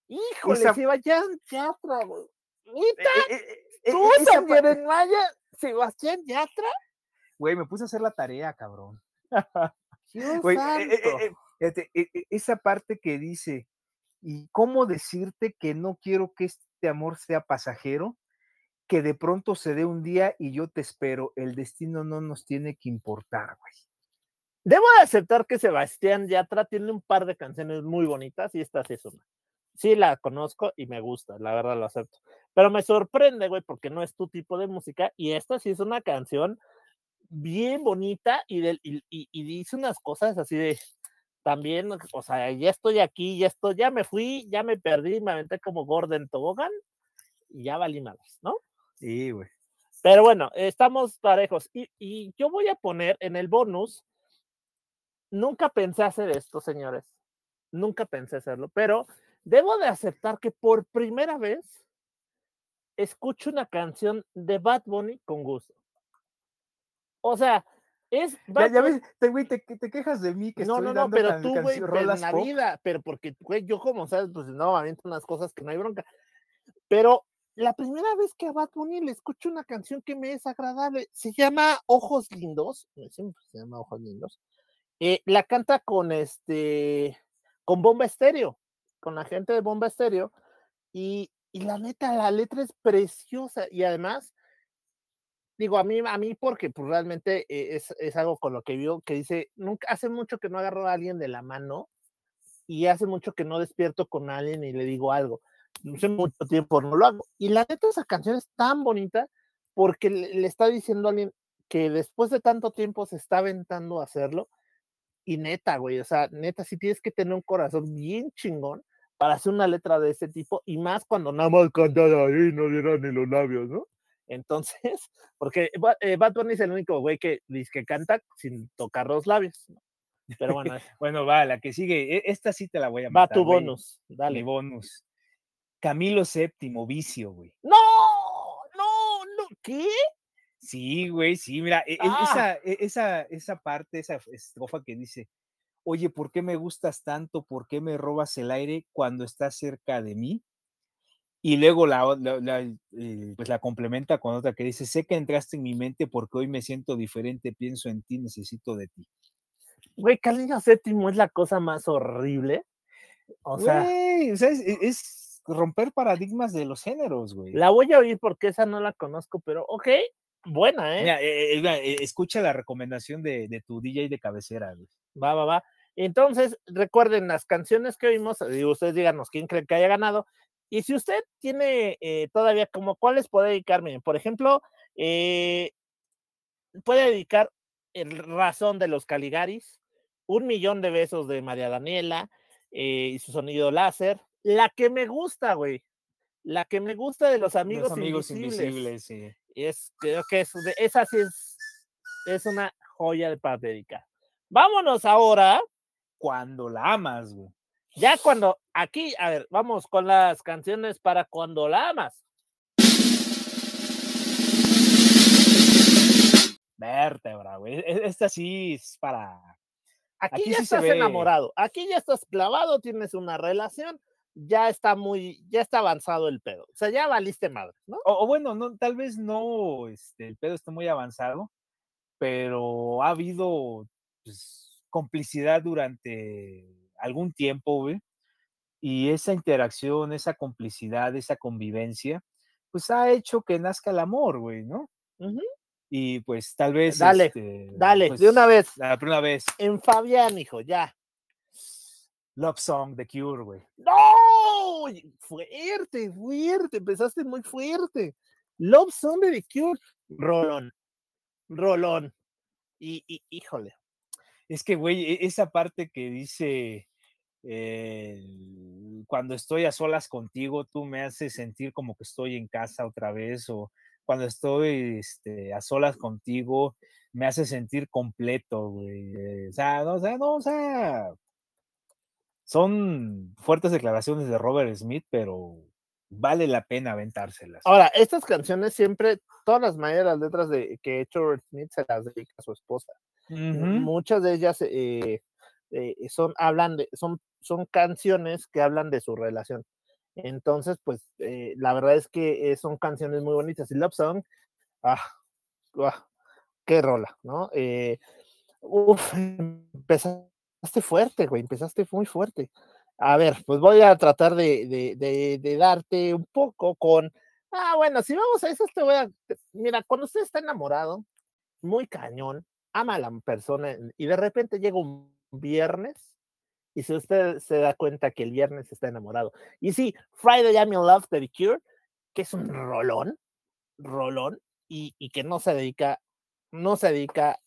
Híjole, Sebastián Yatra, güey. ¿Nita? ¿Tú, San Maya? Sebastián Yatra? Güey, me puse a hacer la tarea, cabrón. Güey, esa parte que dice, ¿y cómo decirte que no quiero que este amor sea pasajero? Que de pronto se dé un día y yo te espero. El destino no nos tiene que importar, güey. Debo de aceptar que Sebastián Yatra tiene un par de canciones muy bonitas y esta es una sí la conozco y me gusta, la verdad lo acepto. Pero me sorprende, güey, porque no es tu tipo de música y esta sí es una canción bien bonita y, y, dice unas cosas así de también, o sea, ya estoy aquí, ya estoy, ya me fui, ya me perdí, me aventé como Gordon Tobogán y ya valí malas, ¿no? Sí, güey. Pero bueno, estamos parejos y, y yo voy a poner en el bonus nunca pensé hacer esto, señores. Nunca pensé hacerlo, pero debo de aceptar que por primera vez escucho una canción de Bad Bunny con gusto. O sea, es. Ya, ya ves, te, güey, te, te quejas de mí que no, estoy no, no, dando pero tú, güey, en rolas la pop. vida, pero porque, güey, yo como sabes, pues no, aviento unas cosas que no hay bronca. Pero la primera vez que a Bad Bunny le escucho una canción que me es agradable, se llama Ojos Lindos, siempre se llama Ojos Lindos, eh, la canta con este, con Bomba Estéreo, con la gente de Bomba Estéreo, y, y la neta, la letra es preciosa, y además, digo, a mí, a mí porque pues realmente eh, es, es algo con lo que vivo, que dice, nunca, hace mucho que no agarro a alguien de la mano, y hace mucho que no despierto con alguien y le digo algo. Hace mucho tiempo no lo hago. Y la neta, esa canción es tan bonita porque le, le está diciendo a alguien que después de tanto tiempo se está aventando a hacerlo. Y neta, güey, o sea, neta, sí tienes que tener un corazón bien chingón para hacer una letra de ese tipo y más cuando nada más cantada ahí no dieran ni los labios, ¿no? Entonces, porque eh, Bad Bunny es el único güey que dice que canta sin tocar los labios. ¿no? Pero bueno, Bueno, va, la que sigue. e- Esta sí te la voy a va matar. tu güey, bonus, Mi dale. bonus. Camilo VII, vicio, güey. No, no, no, ¿qué? Sí, güey, sí, mira, e- e- Ah. esa, esa, esa parte, esa estrofa que dice, oye, ¿por qué me gustas tanto? ¿Por qué me robas el aire cuando estás cerca de mí? Y luego la, la- la, eh, pues la complementa con otra que dice, sé que entraste en mi mente porque hoy me siento diferente, pienso en ti, necesito de ti. Güey, Calino Séptimo es la cosa más horrible. O sea, Güey, o sea, es, es- es romper paradigmas de los géneros, güey. la voy a oír porque esa no la conozco, pero ok, buena, ¿eh? Mira, eh, eh, eh, escucha la recomendación de, de tu DJ de cabecera, güey. Va, va, va. Entonces, recuerden las canciones que oímos, y ustedes díganos quién creen que haya ganado. Y si usted tiene eh, todavía como cuáles puede dedicar, miren, por ejemplo, eh, puede dedicar el razón de los Caligaris, un millón de besos de María Daniela eh, y su sonido láser. La que me gusta, güey. La que me gusta de los amigos, Los amigos invisibles. invisibles, sí. Es, creo que es, esa sí es, es una joya de para dedicar. Vámonos ahora, Cuando la amas, güey. ya cuando aquí, a ver, vamos con las canciones para cuando la amas. Vértebra, güey. E- Esta sí es para. Aquí, Aquí ya sí estás enamorado, aquí ya estás clavado, tienes una relación, ya está muy, ya está avanzado el pedo. O sea, ya valiste madre, ¿no? O, o bueno, no, tal vez no, este, el pedo está muy avanzado, pero ha habido pues, complicidad durante algún tiempo, güey. Y esa interacción, esa complicidad, esa convivencia, pues ha hecho que nazca el amor, güey, ¿no? Y pues tal vez. Dale, este, Dale, pues, de una vez, La primera vez. en Fabián, hijo, ya. Love Song, The Cure, güey. ¡No! Fuerte, fuerte, empezaste muy fuerte. Love Song de The Cure, Rolón, Rolón. Y, y híjole, Es que, güey, e- esa parte que dice, eh, cuando estoy a solas contigo, tú me haces sentir como que estoy en casa otra vez, o cuando estoy este, a solas contigo, me hace sentir completo, güey. O sea, no, o sea, no, o sea, son fuertes declaraciones de Robert Smith, pero vale la pena aventárselas. Ahora, estas canciones siempre, todas las mayores las letras de, que ha hecho Robert Smith se las dedica a su esposa. Muchas de ellas eh, eh, son, hablan de, son, son canciones que hablan de su relación. Entonces, pues, eh, la verdad es que eh, son canciones muy bonitas. Y Love Song, ah, ah, qué rola, ¿no? Eh, uf, empezaste fuerte, güey, empezaste muy fuerte. A ver, pues voy a tratar de, de, de, darte un poco con, ah, bueno, si vamos a eso, te voy a, mira, cuando usted está enamorado, muy cañón, ama a la persona y de repente llega un viernes y si usted se da cuenta que el viernes está enamorado. Y sí, Friday I'm in Love The Cure, que es un rolón, rolón, y, y que no se dedica, no se dedica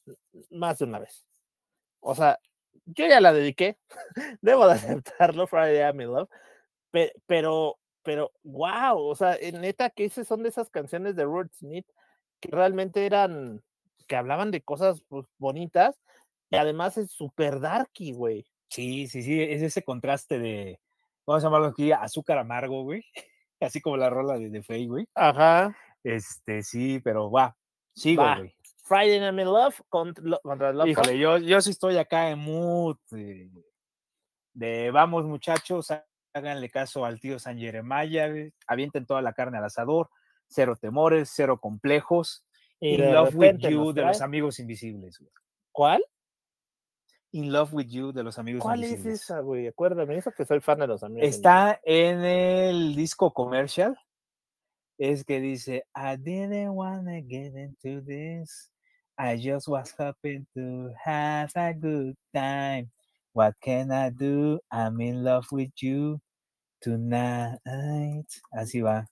más de una vez. O sea, yo ya la dediqué, debo de aceptarlo, Friday I'm in Love, pe- pero, pero, wow, o sea, en neta que esas son de esas canciones de Robert Smith que realmente eran, que hablaban de cosas pues, bonitas, y además es súper darky, güey. Sí, sí, sí, es ese contraste de, vamos a llamarlo aquí, azúcar amargo, güey. Así como la rola de, de Faye, güey. Ajá. Este, sí, pero va, sigo, Va. güey. Friday Night in Love contra, lo- contra Love. Híjole, yo, yo sí estoy acá en mood de, de, vamos muchachos, háganle caso al tío San Jeremiah, avienten toda la carne al asador, cero temores, cero complejos. In de Love with You de los amigos invisibles. güey. ¿Cuál? In Love with You de los amigos ¿Cuál es invisibles. esa, güey? Acuérdame, eso que soy fan de los amigos. Está en el disco comercial. Es que dice, I didn't wanna get into this. I just was hoping to have a good time. What can I do? I'm in love with you tonight. Así va.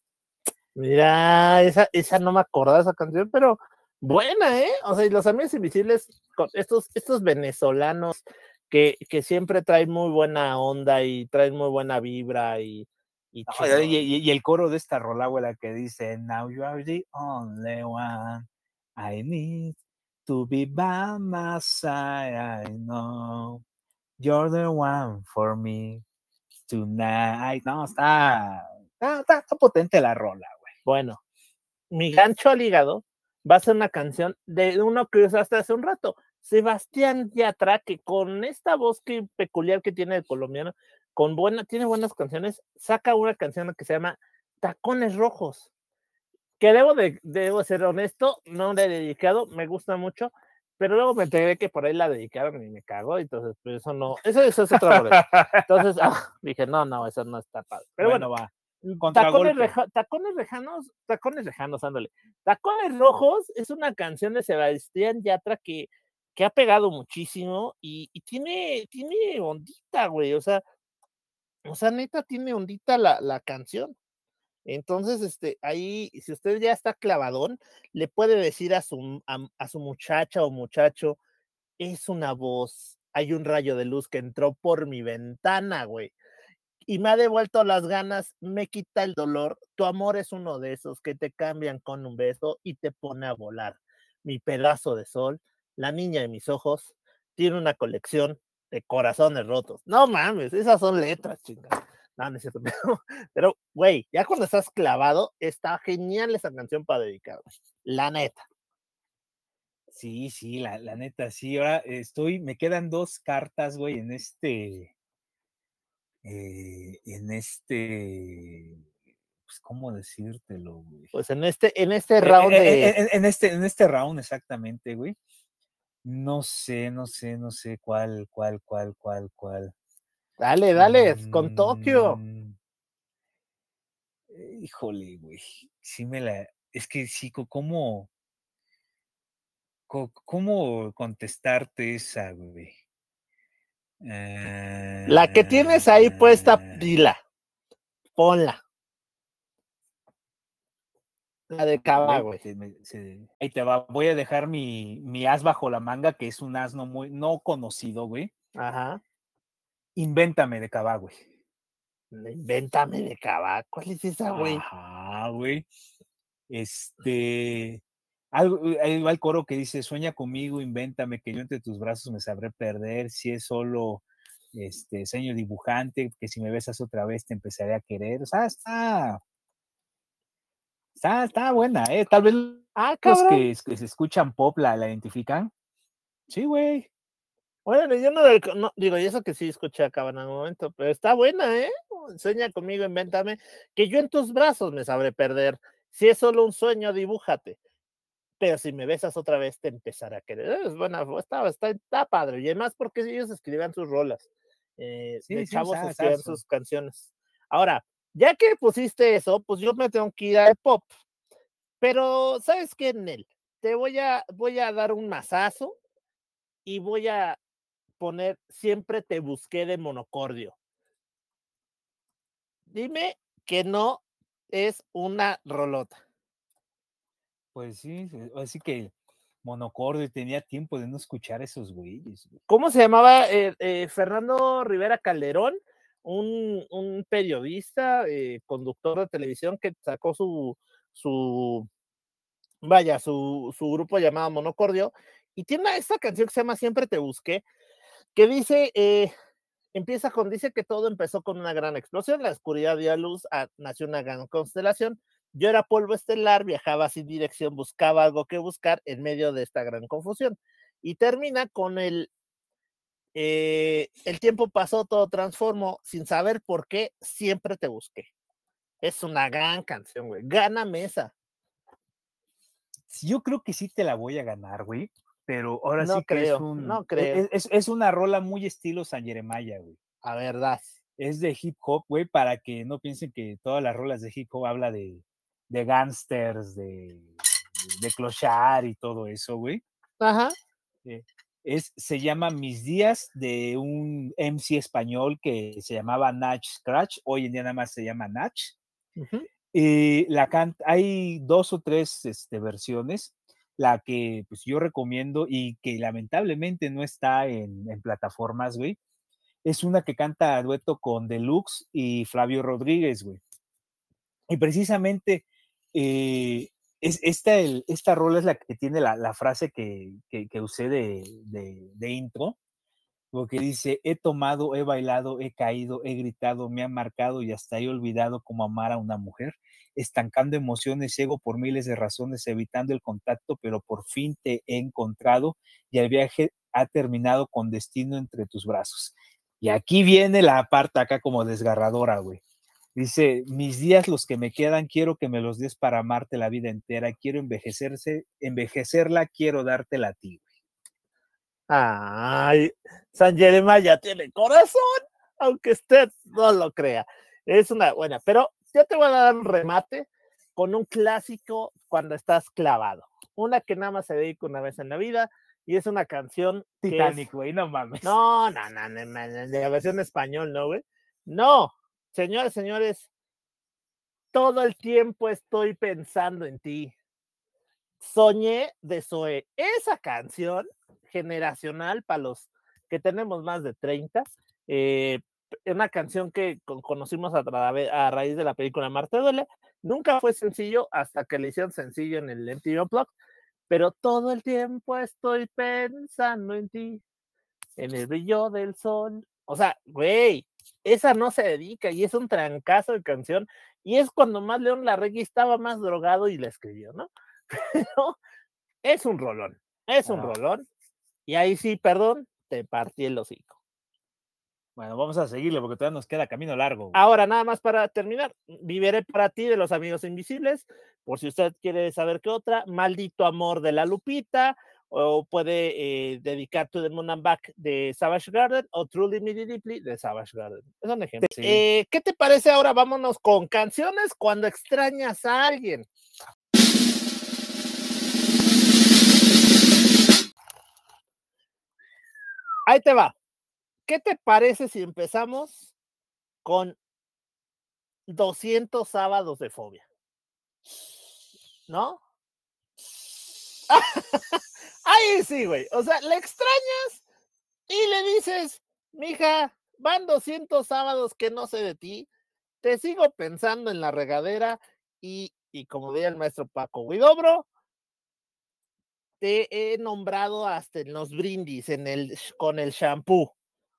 Mira, esa, esa no me acordaba de esa canción, pero buena, ¿eh? O sea, y los amigos invisibles, estos, estos venezolanos que, que siempre traen muy buena onda y traen muy buena vibra y, y No, chido. y, y- y el coro de esta rola, güey, la que dice, Now you are the only one I need to be by my side. I know you're the one for me tonight. No, está, está, está- está potente la rola, güey. Bueno, mi gancho al hígado va a ser una canción de uno que usaste hace un rato, Sebastián Yatra, que con esta voz que peculiar que tiene el colombiano, con buena, tiene buenas canciones, saca una canción que se llama Tacones Rojos, que debo de, debo ser honesto, no la he dedicado, me gusta mucho, pero luego me enteré que por ahí la dedicaron y me cagó, entonces pues eso no, eso, eso es otra boleta. Entonces ah, dije, no, no, eso no está padre. Pero bueno, va. tacones, contragolpe. reja- tacones lejanos, tacones lejanos, ándale. Tacones rojos es una canción de Sebastián Yatra que, que ha pegado muchísimo y, y tiene, tiene ondita, güey. O sea, o sea, neta, tiene ondita la, la canción. Entonces, este, ahí, si usted ya está clavadón, le puede decir a su, a, su muchacha o muchacho, es una voz, hay un rayo de luz que entró por mi ventana, güey y me ha devuelto las ganas, me quita el dolor. Tu amor es uno de esos que te cambian con un beso y te pone a volar. Mi pedazo de sol, la niña de mis ojos, tiene una colección de corazones rotos. No mames, esas son letras, chinga. No, no es cierto. Pero, güey, ya cuando estás clavado, está genial esa canción para dedicar. La neta. Sí, sí, la, la neta, sí. Ahora estoy, me quedan dos cartas, güey, en este, eh, en este, pues, ¿cómo decírtelo, güey? Pues en este, en este Eh, round eh, de. eh, en, en este, en este round, exactamente, güey. No sé, no sé, no sé cuál, cuál, cuál, cuál, cuál. Dale, dale, con Tokio. Mm, eh, Híjole, güey. Sí me la. Es que sí, co- ¿cómo? ¿Cómo contestarte esa, güey? La que tienes ahí puesta, Ah, dila. Ponla. La de Cava, güey, Ahí te va. Voy a dejar mi, mi as bajo la manga, que es un asno muy no conocido, güey. Ajá. Invéntame de Cava, güey. Invéntame de Cava. ¿Cuál es esa, güey? Ajá, güey. Este. Algo, eh, ahí va el coro que dice: Sueña conmigo, invéntame, que yo entre tus brazos me sabré perder. Si es solo este sueño dibujante, que si me besas otra vez te empezaré a querer. O sea, está. Está, está buena, ¿eh? Tal vez los Ah, cabrón. que, que se escuchan pop la, la identifican. Sí, güey. Bueno, yo no, no- digo, y eso que sí escuché a Cava en algún momento, pero está buena, ¿eh? Sueña conmigo, invéntame, que yo en tus brazos me sabré perder. Si es solo un sueño, dibújate. Pero si me besas otra vez, te empezaré a querer. Es buena, está, está, está padre. Y además, porque ellos escribían sus rolas. Eh, Sí, de sí, chavos sa- escribían sazo. sus canciones. Ahora, ya que pusiste eso, pues yo me tengo que ir al pop. Pero, ¿sabes qué, Nel? Te voy a, voy a dar un mazazo y voy a poner siempre te busqué de monocordio. Dime que no es una rolota. Pues sí, sí, así que monocordio tenía tiempo de no escuchar esos güeyes. güey. ¿Cómo se llamaba? Eh, eh, Fernando Rivera Calderón, un, un periodista, eh, conductor de televisión que sacó su, su vaya, su, su grupo llamado Monocordio Y tiene esta canción que se llama Siempre te busqué, que dice, eh, empieza con, dice que todo empezó con una gran explosión, la oscuridad dio a luz, a, nació una gran constelación, yo era polvo estelar, viajaba sin dirección, buscaba algo que buscar en medio de esta gran confusión. Y termina con el, eh, el tiempo pasó, todo transformó, sin saber por qué, siempre te busqué. Es una gran canción, güey. Gana mesa. Yo creo que sí te la voy a ganar, güey. Pero ahora sí creo, que es un. no e- creo. Es, es una rola muy estilo San Jeremiah, güey. A verdad. Es de hip hop, güey, para que no piensen que todas las rolas de hip hop habla de, de gangsters, de, de clochar y todo eso, güey. Ajá. Es, se llama Mis Días de un MC español que se llamaba Nach Scratch. Hoy en día nada más se llama Nach. ujú. Y la can- hay dos o tres este, versiones. La que pues, yo recomiendo y que lamentablemente no está en, plataformas, güey, es una que canta a dueto con Deluxe y Flavio Rodríguez, güey. Y precisamente eh, es, esta, el- esta rola es la que tiene la, la frase que, que- usé de, de- de intro, porque dice, he tomado, he bailado, he caído, he gritado, me han marcado y hasta he olvidado cómo amar a una mujer, estancando emociones, ciego por miles de razones, evitando el contacto, pero por fin te he encontrado y el viaje ha terminado con destino entre tus brazos. Y aquí viene la parte acá como desgarradora, güey. Dice, mis días los que me quedan, quiero que me los des para amarte la vida entera, quiero envejecerse, envejecerla, quiero dártela a ti. güey". Ay, San Jeremiah tiene corazón, aunque usted no lo crea. Es una buena, pero yo te voy a dar un remate con un clásico cuando estás clavado. Una que nada más se dedica una vez en la vida y es una canción Titanic, güey, no mames. No, no, no, no, no, no, de la versión español, ¿no, güey? No, señores, señores, todo el tiempo estoy pensando en ti. Soñé de Zoe. Esa canción generacional para los que tenemos más de 30, eh, una canción que con- conocimos a, a raíz de la película Marte Duele. Nunca fue sencillo hasta que le hicieron sencillo en el MTV Unplugged, pero todo el tiempo estoy pensando en ti en el brillo del sol. O sea, güey, esa no se dedica y es un trancazo de canción. Y es cuando más León Larregui estaba más drogado y la escribió, ¿no? Pero es un rolón, es un Ajá. rolón. Y ahí sí, perdón, te partí el hocico. Bueno, vamos a seguirle porque todavía nos queda camino largo. güey. Ahora, nada más para terminar, viviré para ti de los amigos invisibles, por si usted quiere saber qué otra, maldito amor de la Lupita, o puede eh, dedicar to the Moon and Back de Savage Garden, o Truly Me Deeply de Savage Garden. Es un ejemplo. Sí. Eh, ¿Qué te parece ahora? Vámonos con canciones cuando extrañas a alguien. Ahí te va. ¿Qué te parece si empezamos con 200 sábados de fobia? ¿No? Ahí sí, güey. O sea, le extrañas y le dices, mija, van 200 sábados que no sé de ti, te sigo pensando en la regadera y, y como diría el maestro Paco Guidobro, te he nombrado hasta en los brindis en el, con el shampoo.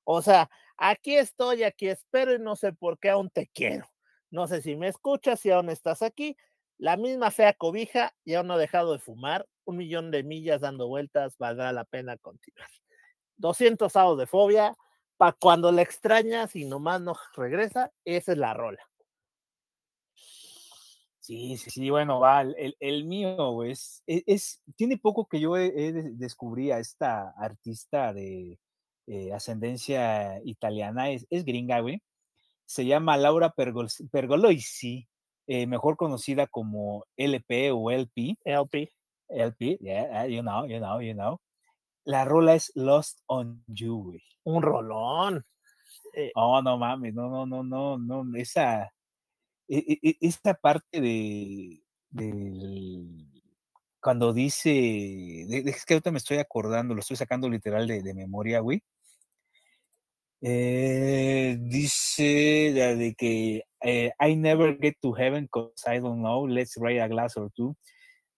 O sea, aquí estoy, aquí espero y no sé por qué aún te quiero. No sé si me escuchas, si aún estás aquí. La misma fea cobija y aún no he dejado de fumar. Un millón de millas dando vueltas, valdrá la pena continuar. 200 sábados de fobia, para cuando la extrañas y nomás no regresa, esa es la rola. Sí, sí, sí, bueno, va, el, el- mío, es, e- es, tiene poco que yo he, he de- descubrí a esta artista de eh, ascendencia italiana, es, es gringa, güey, se llama Laura Pergol- Pergolesi, eh, mejor conocida como LP o LP, LP. LP, yeah, you know, you know, you know. La rola es Lost on You, güey. Un rolón. Oh, no mames, no, no, no, no, no, esa, e- e- e- esta parte de, del, cuando dice, es que ahorita me estoy acordando, lo estoy sacando literal de, de memoria, güey. Eh, dice de que eh, I never get to heaven cause I don't know, let's write a glass or two.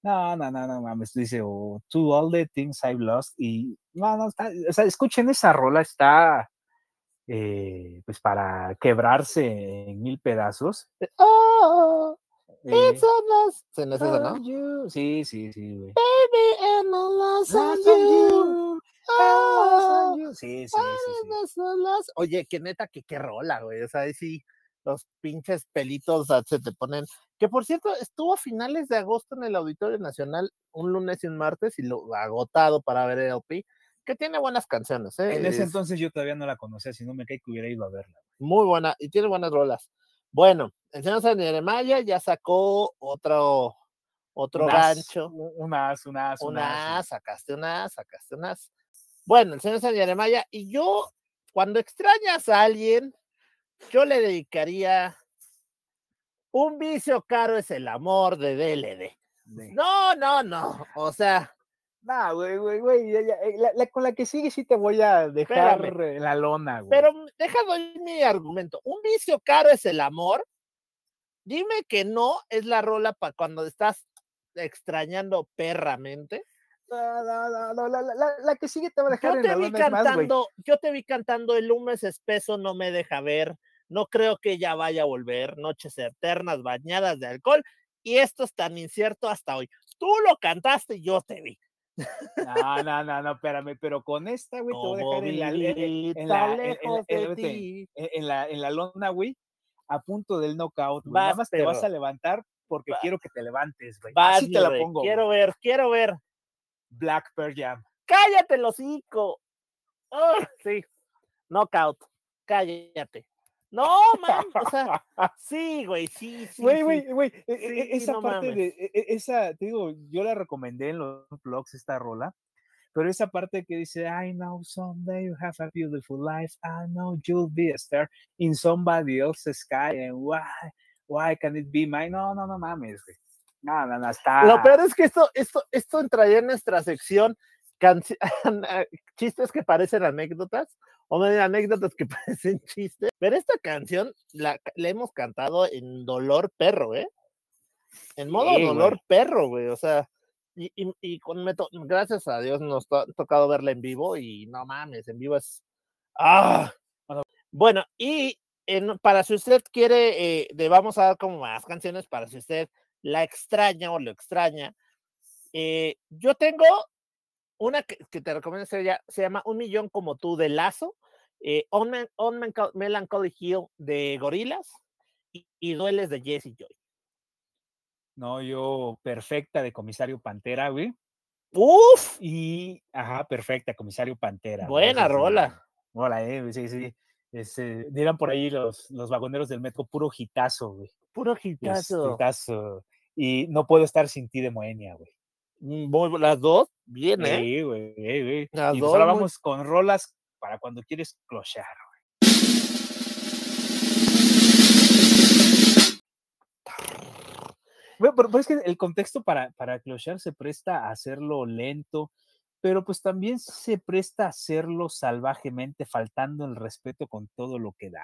No, no, no, no mames, dice, oh, to all the things I've lost. Y no, no, está, o sea, escuchen esa rola, está eh, pues para quebrarse en mil pedazos. Eh, it's a loss. Sí, no es eso, ¿no? you. Sí, sí, sí, güey. Baby, on Lost on you. Oh, you. Sí, sí, sí. Oye, que neta, que qué rola, güey. O sea, ahí sí, los pinches pelitos se te ponen. Que por cierto, estuvo a finales de agosto en el Auditorio Nacional, un lunes y un martes, y lo agotado para ver LP, que tiene buenas canciones, ¿eh? En ese Es entonces yo todavía no la conocía, si no me cae que hubiera ido a verla. Muy buena, y tiene buenas rolas. Bueno, el señor San Jeremiah ya sacó otro, otro Unas- gancho. u- Unas, unas, unas. Unas, sacaste unas, sacaste unas. Bueno, el señor San y yo, cuando extrañas a alguien, yo le dedicaría un vicio caro es el amor de DLD. No, no, no. O sea, Nah, güey, güey, güey. ya, ya, eh, la- la- con la que sigue sí te voy a dejar Espérame. la lona, güey. pero déjame oír mi argumento. Un vicio caro es el amor. Dime que no es la rola para cuando estás extrañando perramente. No, no, no, no, la, la- la- la que sigue te va a dejar Yo en te la vi lona es más, güey. cantando, yo te vi cantando El humo es espeso, no me deja ver, no creo que ella vaya a volver, noches eternas bañadas de alcohol, y esto es tan incierto hasta hoy. Tú lo cantaste y yo te vi. No, no, no, no, espérame, pero con esta, güey, te voy a dejar en la, en- la- lona, güey, a punto del knockout, güey. Nada más te vas a levantar porque quiero que te levantes, güey. Vas, Así te la pongo. Quiero güey. ver, quiero ver. Black Pearl Jam. Cállate, hocico. Ah, sí, knockout. Cállate. No, man, o sea, sí, güey, sí, sí. Güey, güey, güey, e- e- Sí, esa no parte mames. de, e- esa, te digo, yo la recomendé en los blogs, esta rola, pero esa parte que dice, I know someday you have a beautiful life, I know you'll be a star in somebody else's sky, and why, why can it be mine? No, no, no mames, güey. No, no, no, está... Lo peor es que esto, esto, esto entraría en nuestra sección chistes que parecen anécdotas, o más bien anécdotas que parecen chistes. Pero esta canción la, la hemos cantado en dolor perro, ¿eh? En modo Sí, dolor güey. perro, güey. O sea, y, y, y con me to- gracias a Dios nos to- ha tocado verla en vivo y no mames, en vivo es. ¡Ah! Bueno, y en- para si usted quiere, eh, le vamos a dar como más canciones para si usted la extraña o lo extraña. Eh, yo tengo una que, que te recomiendo, se, llama- se llama Un Millón como tú de Lazo, eh, On, Man- On Manco- Melancholy Hill de Gorilas y, y Dueles de Jesse Joy. No, yo, perfecta de Comisario Pantera, güey. ¡Uf! Y, ajá, perfecta, Comisario Pantera. Buena rola. Hola, eh, sí, sí. Este, dirán por ahí los, los vagoneros del metro, puro hitazo, güey. Puro Este, hitazo. hitazo. Y no puedo estar sin ti de Moenia, güey. Mm, muy las dos, bien, ¿eh? Sí, güey, güey. Las Y dos ahora muy- vamos con rolas para cuando quieres clochar. Güey, pero, pero es que el contexto para, para clochar se presta a hacerlo lento, pero pues también se presta a hacerlo salvajemente, faltando el respeto con todo lo que da.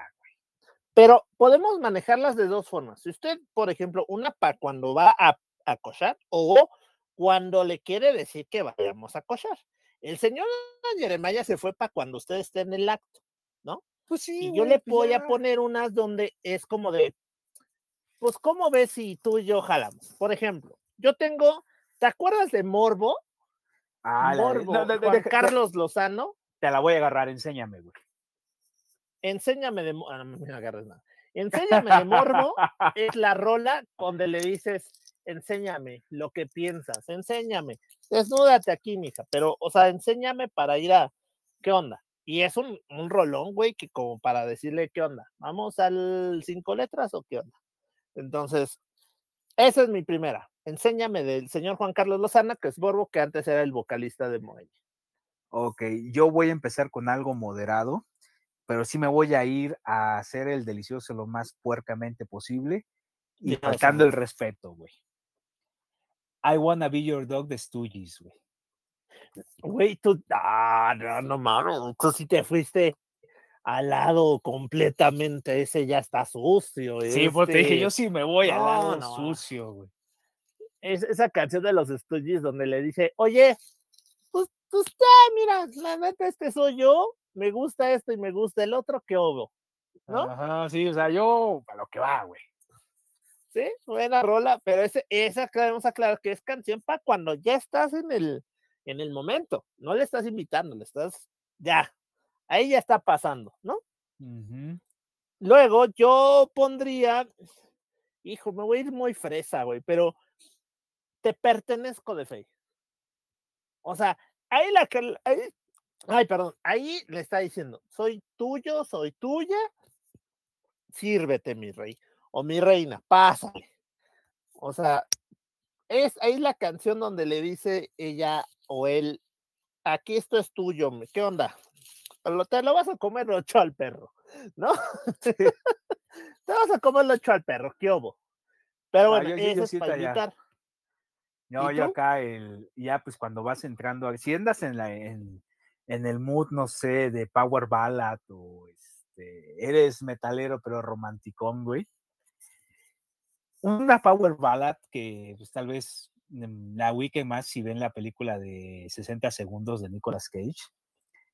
Pero podemos manejarlas de dos formas. Si usted, por ejemplo, una para cuando va a, a cochar o cuando le quiere decir que vayamos a cochar. El señor Jeremiah se fue para cuando usted esté en el acto. Pues sí. Y yo le pues voy a poner unas donde es como de, pues, ¿cómo ves si tú y yo jalamos? Por ejemplo, yo tengo, ¿te acuerdas de Morbo? Ah, la de- Morbo, no, no, no, Juan deja- Carlos Lozano. Te la voy a agarrar, enséñame, güey. Enséñame de, Mo- ah, no me agarres nada. Enséñame de Morbo es la rola donde le dices, enséñame lo que piensas, enséñame, desnúdate aquí, mija, pero, o sea, enséñame para ir a, ¿qué onda? Y es un, un rolón, güey, que como para decirle, ¿qué onda? ¿Vamos al cinco letras o qué onda? Entonces, esa es mi primera. Enséñame del señor Juan Carlos Lozana, que es Borbo, que antes era el vocalista de Morelia. Ok, yo voy a empezar con algo moderado, pero sí me voy a ir a hacer el delicioso lo más puercamente posible y faltando el respeto, güey. I wanna be your dog de Stooges, güey. Güey, tú, ah, no, no mames, tú sí te fuiste al lado completamente, ese ya está sucio. Sí, pues te dije, este, yo sí me voy al lado no. sucio, güey. es esa canción de los Stooges donde le dice, oye, pues, pues ya, mira, la neta, este soy yo, me gusta esto y me gusta el otro, qué obo, ¿no? Ajá, sí, o sea, yo a lo que va, güey. Sí, buena rola, pero ese, esa debemos aclarar que es canción para cuando ya estás en el, en el momento, no le estás invitando, le estás, ya, ahí ya está pasando, ¿no? Luego yo pondría, hijo, me voy a ir muy fresa, güey, pero te pertenezco de fe. O sea, ahí la que, ahí- ay, perdón, ahí le está diciendo, soy tuyo, soy tuya, sírvete, mi rey, o mi reina, pásale. O sea, es ahí la canción donde le dice ella o él, aquí esto es tuyo, ¿qué onda? Te lo vas a comer lo echó al perro, ¿no? te vas a comer lo echó al perro, ¿qué hubo? Pero bueno, yo- yo- eso yo es sí para invitar. No, ¿Y yo tú? acá, el, ya pues cuando vas entrando, si andas en, la, en, en el mood, no sé, de power ballad o este, eres metalero pero romanticón, güey. Una power ballad que pues tal vez mm, la ubiquen más si ven la película de 60 segundos de Nicolas Cage.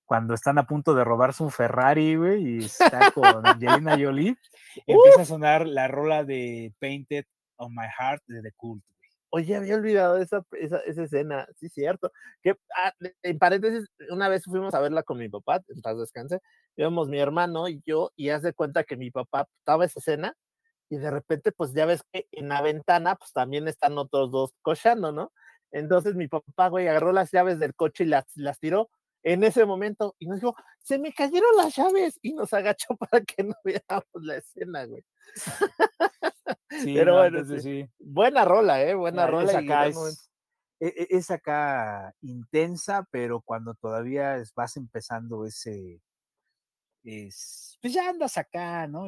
Cuando están a punto de robarse un Ferrari, güey, y está con Angelina Jolie, empieza a sonar la rola de Painted on My Heart de The Cult, güey. Oye, había olvidado esa, esa, esa escena, sí, cierto. Que, ah, en paréntesis, una vez fuimos a verla con mi papá, en paz descanse, íbamos mi hermano y yo, y haz de cuenta que mi papá estaba esa escena, y de repente, pues ya ves que en la ventana, pues también están otros dos cochando, ¿no? Entonces mi papá, güey, agarró las llaves del coche y las, las tiró en ese momento, y nos dijo, se me cayeron las llaves, y nos agachó para que no viéramos la escena, güey. Sí, Pero no, bueno, entonces sí. Buena rola, ¿eh? Buena rola. Acá, es, e- e- es acá intensa, pero cuando todavía es- vas empezando ese, es, pues ya andas acá, ¿no?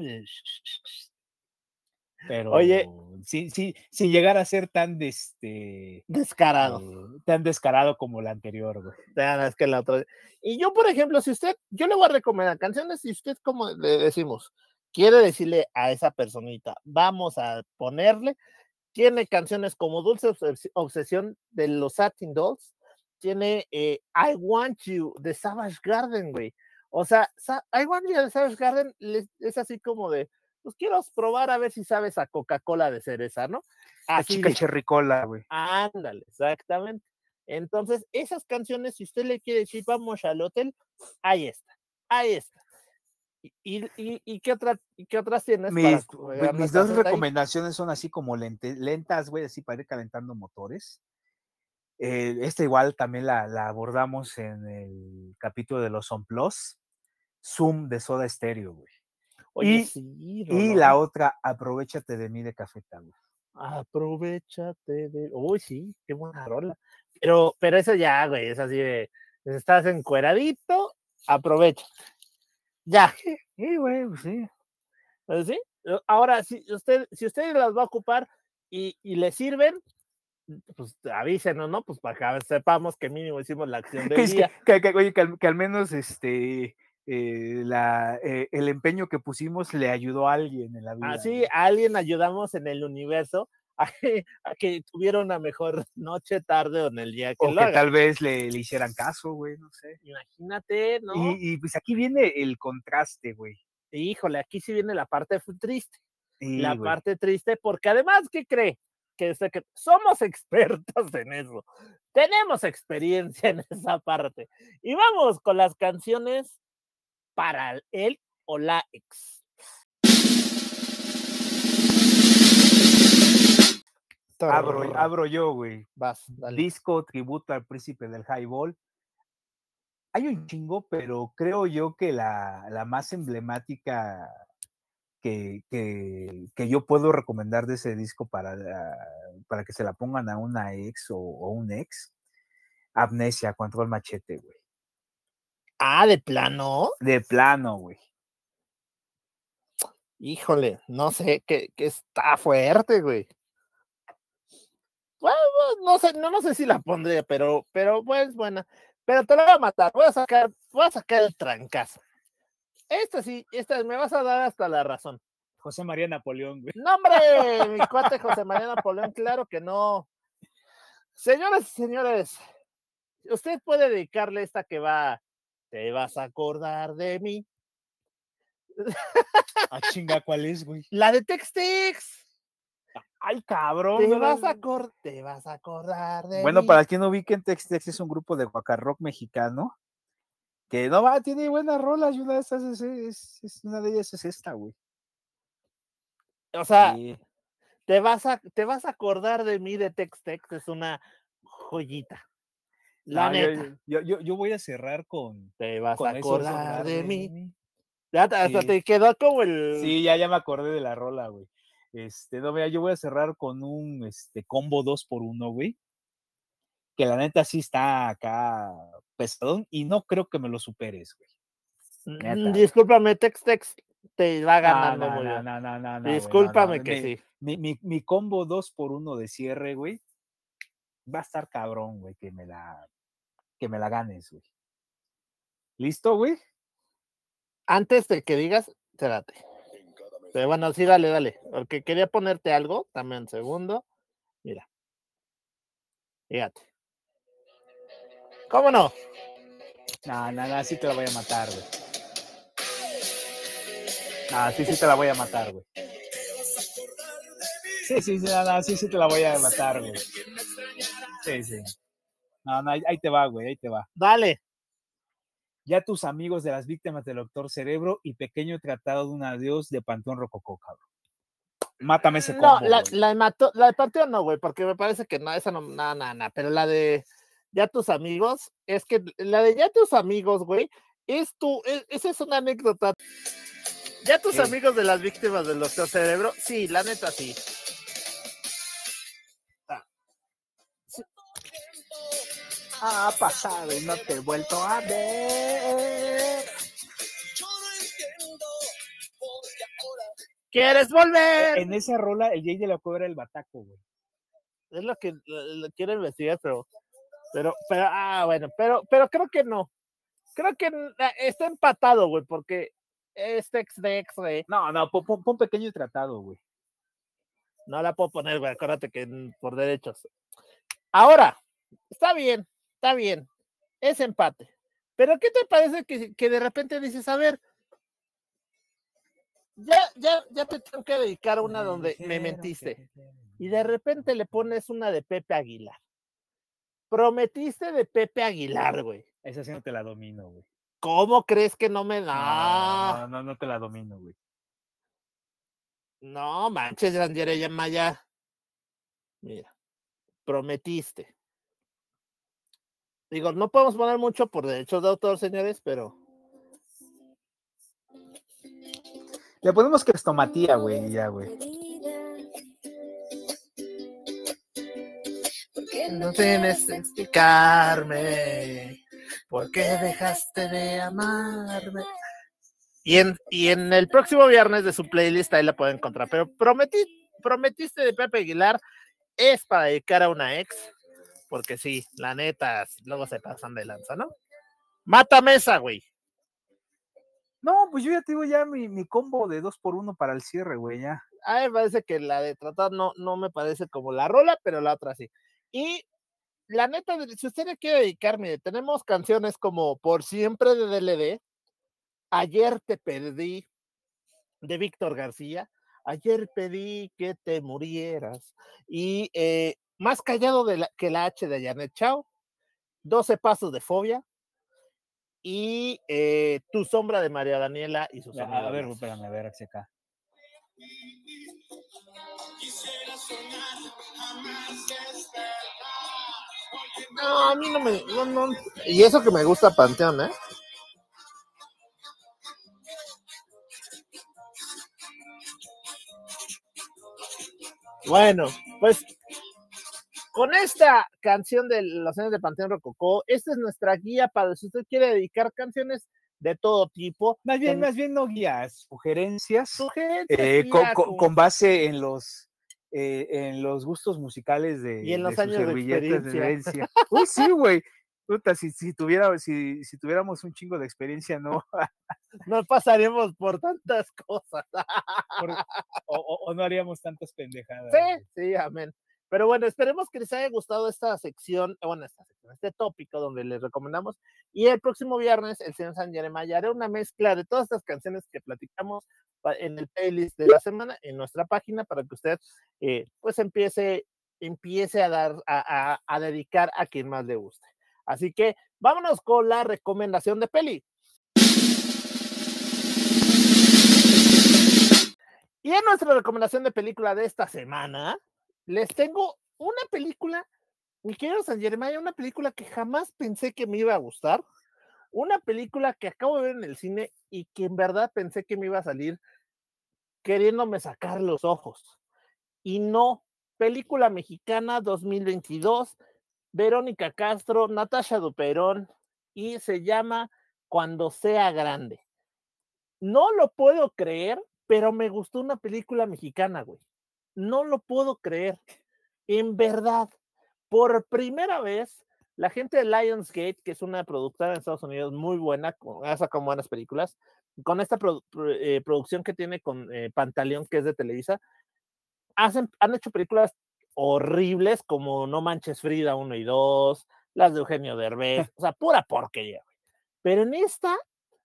Pero Oye. sí, sin llegar a ser tan de este Descarado. eh, tan descarado como la anterior, güey. Ya, es que la otra. Y yo, por ejemplo, si usted, yo le voy a recomendar canciones, si usted, como le decimos, quiere decirle a esa personita, vamos a ponerle, tiene canciones como Dulce Obses- Obsesión de los Satin Dolls, tiene eh, I Want You de Savage Garden, güey. O sea, Sa- I Want You de Savage Garden es así como de, pues quiero probar a ver si sabes a Coca-Cola de cereza, ¿no? Así chica de- cherricola, güey. Ándale, exactamente. Entonces, esas canciones, si usted le quiere decir vamos al hotel, ahí está, ahí está. ¿Y, y, qué, otra, y qué otras tienes? Mis, agregar mis dos ahí? recomendaciones son así como lente- lentas, güey, así para ir calentando motores. Eh, esta igual también la, la abordamos en el capítulo de los On Plus, Zoom de Soda Stereo, güey. Oye, y- sí, Y la otra, Aprovechate de mí de Café Tacuba. Aprovechate de. Uy, sí, qué buena rola. Pero, pero eso ya, güey, es así de. Estás encueradito, aprovecha. Ya, Sí, güey, pues sí. ¿pues sí? Ahora, si usted, si usted las va a ocupar y, y le sirven, pues avísenos, ¿no? Pues para que sepamos que mínimo hicimos la acción del que- día. que- que- oye, que al, que al menos este eh, la, eh, el empeño que pusimos le ayudó a alguien en la vida. Así a alguien ayudamos en el universo a que, a que tuviera una mejor noche, tarde o en el día que O lo que haga. tal vez le, le hicieran caso, güey, no sé. Imagínate, ¿no? Y, y, pues aquí viene el contraste, güey. Híjole, aquí sí viene la parte triste. Sí, la güey. parte triste, porque además, ¿qué cree? Que somos expertos en eso. Tenemos experiencia en esa parte. Y vamos con las canciones para él o la ex. Abro, abro yo, güey. Vas, dale. Disco tributo al príncipe del highball. Hay un chingo, pero creo yo que la, la más emblemática que, que, que yo puedo recomendar de ese disco para, la- para que se la pongan a una ex o, o un ex, Amnesia, Control Machete, güey. Ah, de plano. De plano, güey. Híjole, no sé, que, que está fuerte, güey. Bueno, no sé, no, no sé si la pondría, pero, pero pues buena. Pero te la voy a matar, voy a sacar, voy a sacar el trancazo. Esta sí, esta me vas a dar hasta la razón. José María Napoleón, güey. No, hombre, mi cuate José María Napoleón, claro que no. Señoras y señores, usted puede dedicarle esta que va, te vas a acordar de mí. Ah, chinga, ¿cuál es, güey? La de Tex-Tex. Ay, cabrón. Te no vas, a te vas a acordar de Bueno, mí. para quien no ubiquen, Tex Tex es un grupo de rock mexicano que no va, tiene buenas rolas y una de esas es, es- es- una de ellas es esta, güey. O sea, Sí. te vas a, te vas a acordar de mí de Tex-Tex, es una joyita. La No, yo- neta. Yo, yo, yo voy a cerrar con, Te vas con a acordar de mí. mí. Ya hasta Sí. te quedó como el. Sí, ya, ya me acordé de la rola, güey. Este, no, mira, yo voy a cerrar con un este, combo 2 por 1 güey. Que la neta sí está acá pesadón y no creo que me lo superes, güey. Mm, neta. Discúlpame, Tex-Tex te va ganando muy no, no, no, güey, Discúlpame que mi- sí. Mi, mi, mi combo 2 por 1 de cierre, güey, va a estar cabrón, güey, que me la, que me la ganes, güey. ¿Listo, güey? Antes de que digas, espérate. Pero bueno, sí, dale, dale. Porque quería ponerte algo, también segundo. Mira. Fíjate. ¿Cómo no? No, no, no, sí te la voy a matar, güey. Ah, sí, sí te la voy a matar, güey. Sí, sí, no, sí, sí te la voy a matar, güey. Sí, sí. No, no, ahí, ahí te va, güey, ahí te va. Dale. Ya tus amigos de las víctimas del Doctor Cerebro y Pequeño Tratado de un Adiós de Pantón Rococó, cabrón. Mátame ese combo, No, la, güey. la de Mató- la de Panteón no, güey, porque me parece que no, esa no, no, no, no, pero la de Ya tus amigos, es que la de Ya tus amigos, güey, es tu, e- esa es una anécdota. Ya tus amigos de las víctimas del doctor cerebro, sí, la neta sí. Ha pasado y no te he vuelto a ver. ¿Quieres volver? En esa rola, el Jay de la Cueva era el bataco, güey. Es lo que lo- quiero investigar, pero, pero, pero, ah, bueno, pero, pero creo que no. Creo que ah, está empatado, güey, porque es ex de ex, güey. No, no, pon, pon- pon pequeño tratado, güey. No la puedo poner, güey, acuérdate que por derechos. Ahora, está bien, está bien, es empate. Pero ¿qué te parece que, que de repente dices, a ver, ya, ya, ya te tengo que dedicar a una donde me mentiste? y de repente le pones una de Pepe Aguilar. Prometiste de Pepe Aguilar, güey. Esa sí no te la domino, güey. ¿Cómo crees que no me da? No, no, no te la domino, güey. No, manches, Randiere ya Maya. Mira, prometiste. Digo, no podemos poner mucho por derechos de autor, señores, pero Le ponemos crestomatía, güey, y ya, güey. no tienes que explicarme por qué dejaste de amarme. Y en, y en el próximo viernes de su playlist ahí la pueden encontrar. Pero prometí, prometiste de Pepe Aguilar es para dedicar a una ex, porque sí, la neta, luego se pasan de lanza, ¿no? Mata mesa, güey. No, pues yo ya te digo ya mi, mi combo de dos por uno para el cierre, güey, ya. A mí me parece que la de tratar no, no me parece como la rola, pero la otra sí. Y la neta, si usted le quiere dedicar, mire, tenemos canciones como Por siempre de DLD, Ayer te perdí, de Víctor García, Ayer pedí que te murieras, y eh, Más callado de la- que la H de Janet Chao, 12 pasos de fobia, y eh, Tu sombra de María Daniela y sus A, a ver, espérame, a ver, hacia acá. No, a mí no me. No, no. Y eso que me gusta Panteón, ¿eh? Bueno, pues con esta canción de los años de Panteón Rococó, esta es nuestra guía para si usted quiere dedicar canciones de todo tipo. Más bien, más bien no guías, sugerencias. Sugerencias, eh, con, base en los eh, en los gustos musicales de, Y en los de años de experiencia. herencia. Uy, sí, güey. Puta, si, si, tuviera, si, si tuviéramos un chingo de experiencia, no, No pasaremos por tantas cosas. Por- o, no haríamos tantas pendejadas. Sí, sí, amén. Pero bueno, esperemos que les haya gustado esta sección, eh, bueno, esta sección, este tópico donde les recomendamos. Y el próximo viernes, el señor San Jeremiah hará una mezcla de todas estas canciones que platicamos en el playlist de la semana en nuestra página para que usted eh, pues empiece, empiece a dar, a, a dedicar a quien más le guste. Así que vámonos con la recomendación de peli. Y en nuestra recomendación de película de esta semana, les tengo una película, mi querido San Jeremiah, una película que jamás pensé que me iba a gustar, una película que acabo de ver en el cine y que en verdad pensé que me iba a salir queriéndome sacar los ojos. Y no, película mexicana 2022, Verónica Castro, Natasha Duperón, y se llama Cuando sea grande. No lo puedo creer, pero me gustó una película mexicana, güey. No lo puedo creer. En verdad, por primera vez, la gente de Lionsgate, que es una productora en Estados Unidos muy buena, ha sacado buenas películas, con esta eh, producción que tiene con eh, Pantaleón, que es de Televisa, hacen, han hecho películas horribles como No Manches Frida 1 y 2, las de Eugenio Derbez, o sea, pura porquería. Pero en esta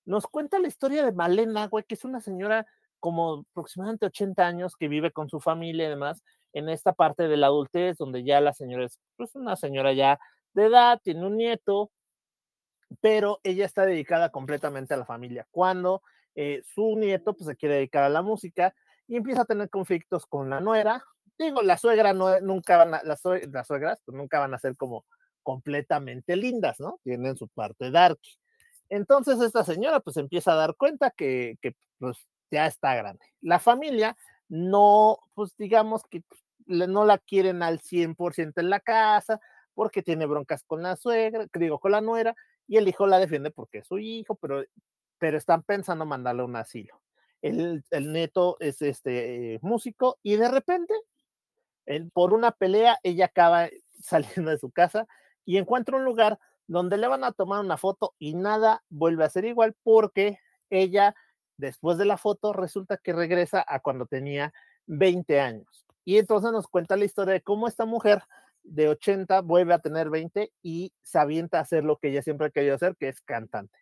nos cuenta la historia de Malena, güey, que es una señora como aproximadamente 80 años que vive con su familia y demás en esta parte de la adultez, donde ya la señora es pues, una señora ya de edad, tiene un nieto, pero ella está dedicada completamente a la familia. Cuando eh, su nieto pues, se quiere dedicar a la música y empieza a tener conflictos con la nuera, digo, la suegra no, nunca van a, las, las suegras pues, nunca van a ser como completamente lindas, ¿no? Tienen su parte dark. Entonces esta señora pues empieza a dar cuenta que, que pues ya está grande. La familia no, pues digamos que no la quieren al 100% en la casa porque tiene broncas con la suegra, digo, con la nuera, y el hijo la defiende porque es su hijo, pero, pero están pensando mandarle un asilo. El, el neto es este músico y de repente, por una pelea, ella acaba saliendo de su casa y encuentra un lugar donde le van a tomar una foto y nada vuelve a ser igual porque ella después de la foto resulta que regresa a cuando tenía 20 años. Y entonces nos cuenta la historia de cómo esta mujer de 80 vuelve a tener 20 y se avienta a hacer lo que ella siempre ha querido hacer, que es cantante.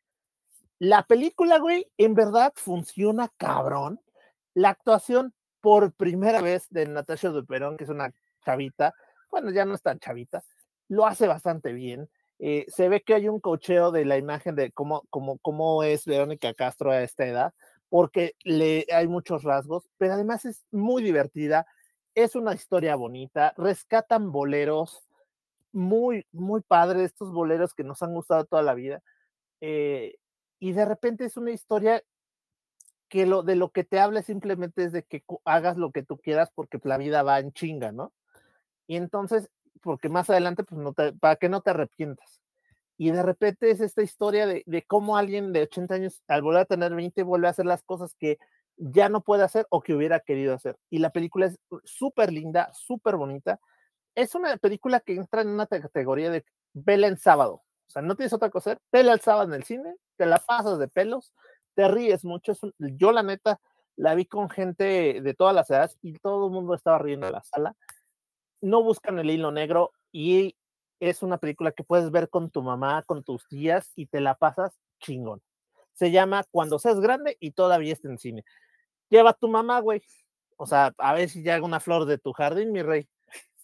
La película, güey, en verdad funciona cabrón. La actuación por primera vez de Natasha Duperón, que es una chavita, bueno, ya no es tan chavita, lo hace bastante bien. Eh, se ve que hay un cocheo de la imagen de cómo, cómo, cómo es Verónica Castro a esta edad, porque le, hay muchos rasgos, pero además es muy divertida, es una historia bonita, rescatan boleros muy, muy padres, estos boleros que nos han gustado toda la vida, eh, y de repente es una historia que lo, de lo que te habla simplemente es de que hagas lo que tú quieras porque la vida va en chinga, ¿no? Y entonces porque más adelante, pues no te, para que no te arrepientas. Y de repente es esta historia de, de cómo alguien de 80 años, al volver a tener 20, vuelve a hacer las cosas que ya no puede hacer o que hubiera querido hacer. Y la película es súper linda, súper bonita. Es una película que entra en una categoría de vela en sábado. O sea, no tienes otra cosa hacer, vela el sábado en el cine, te la pasas de pelos, te ríes mucho. yo, la neta, la vi con gente de todas las edades y todo el mundo estaba riendo en la sala no buscan el hilo negro y es una película que puedes ver con tu mamá, con tus tías y te la pasas chingón. Se llama Cuando seas grande y todavía está en cine. Lleva a tu mamá, güey. O sea, a ver si llega una flor de tu jardín, mi rey.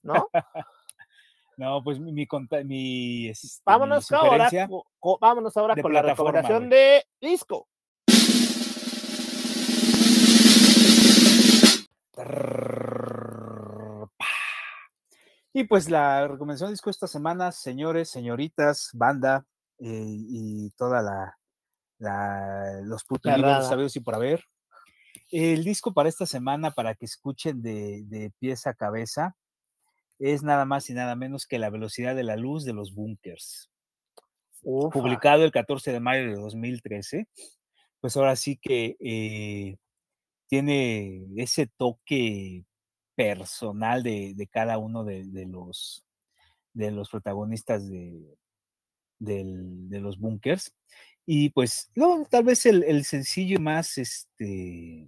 ¿No? no, pues mi, mi, mi este, vámonos, ahora, vámonos ahora con la recomendación de disco. Y pues la recomendación de disco esta semana, señores, señoritas, banda eh, y toda la, los putos sabidos y por haber. El disco para esta semana, para que escuchen de, de pieza a cabeza, es nada más y nada menos que La velocidad de la luz de los bunkers. Publicado el 14 de mayo de 2013. Pues ahora sí que eh, tiene ese toque personal de, cada uno de, los, de los protagonistas de, de los bunkers. Y pues, no, tal vez el, sencillo más, este,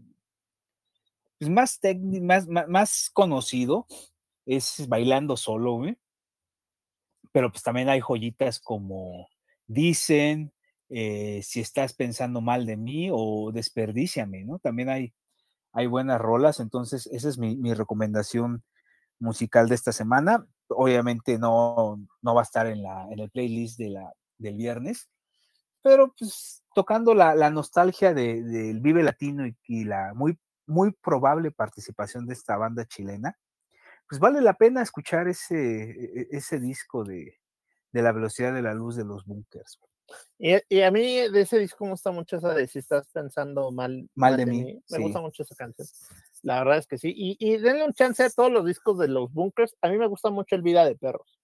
pues más, más, más, conocido es bailando solo. Pero pues también hay joyitas como Dicen, eh, si estás pensando mal de mí o desperdíciame, ¿no? También hay, hay buenas rolas, entonces esa es mi, recomendación musical de esta semana. Obviamente no, no va a estar en, la, en el playlist de la, del viernes, pero pues tocando la, la nostalgia del de, Vive Latino y, y, la muy, muy probable participación de esta banda chilena, pues vale la pena escuchar ese, e, e, ese disco de, de la velocidad de la luz de los bunkers. Y, y, a mí de ese disco me gusta mucho esa de si estás pensando mal, mal, de, de mí. mí. Me sí. gusta mucho esa canción. La verdad es que sí. Y, y, denle un chance a todos los discos de los bunkers. A mí me gusta mucho el Vida de Perros.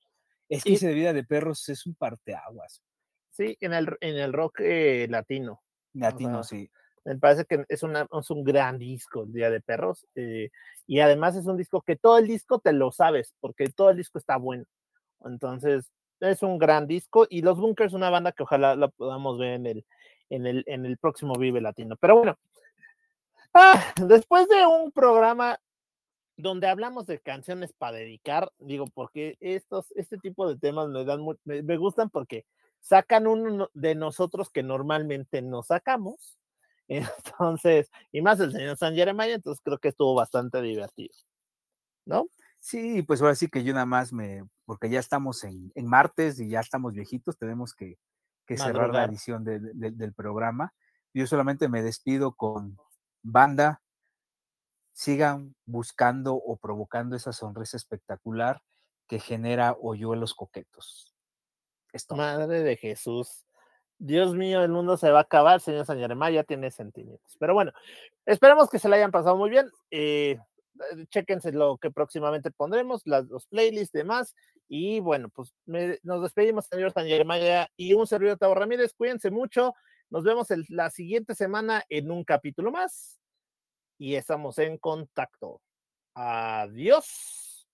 Es que y, ese de Vida de Perros es un parteaguas. Sí, en el, en el rock eh, latino. Latino, o sea, sí. Me parece que es, una, es un gran disco el Día de Perros. Eh, y además es un disco que todo el disco te lo sabes, porque todo el disco está bueno. Entonces, es un gran disco. Y Los Bunkers, una banda que ojalá la podamos ver en el, en el, en el próximo Vive Latino. Pero bueno, ah, después de un programa donde hablamos de canciones para dedicar, digo, porque estos, este tipo de temas me dan muy, me, me gustan porque sacan uno de nosotros que normalmente no sacamos. Entonces, y más el señor San Jeremiah, entonces creo que estuvo bastante divertido. ¿No? Sí, pues ahora sí que yo nada más me, porque ya estamos en, en martes y ya estamos viejitos, tenemos que, que cerrar la edición de, de, del programa. Yo solamente me despido con banda, sigan buscando o provocando esa sonrisa espectacular que genera hoyuelos coquetos. Esto. Madre de Jesús. Dios mío, el mundo se va a acabar, señor Sañarema, ya tiene sentimientos. Pero bueno, esperemos que se le hayan pasado muy bien. Eh, chequense lo que próximamente pondremos, las, los playlists, demás. Y bueno, pues nos despedimos, señor Sañarema y un servidor Tavo Ramírez. Cuídense mucho. Nos vemos la siguiente semana en un capítulo más. Y estamos en contacto. Adiós.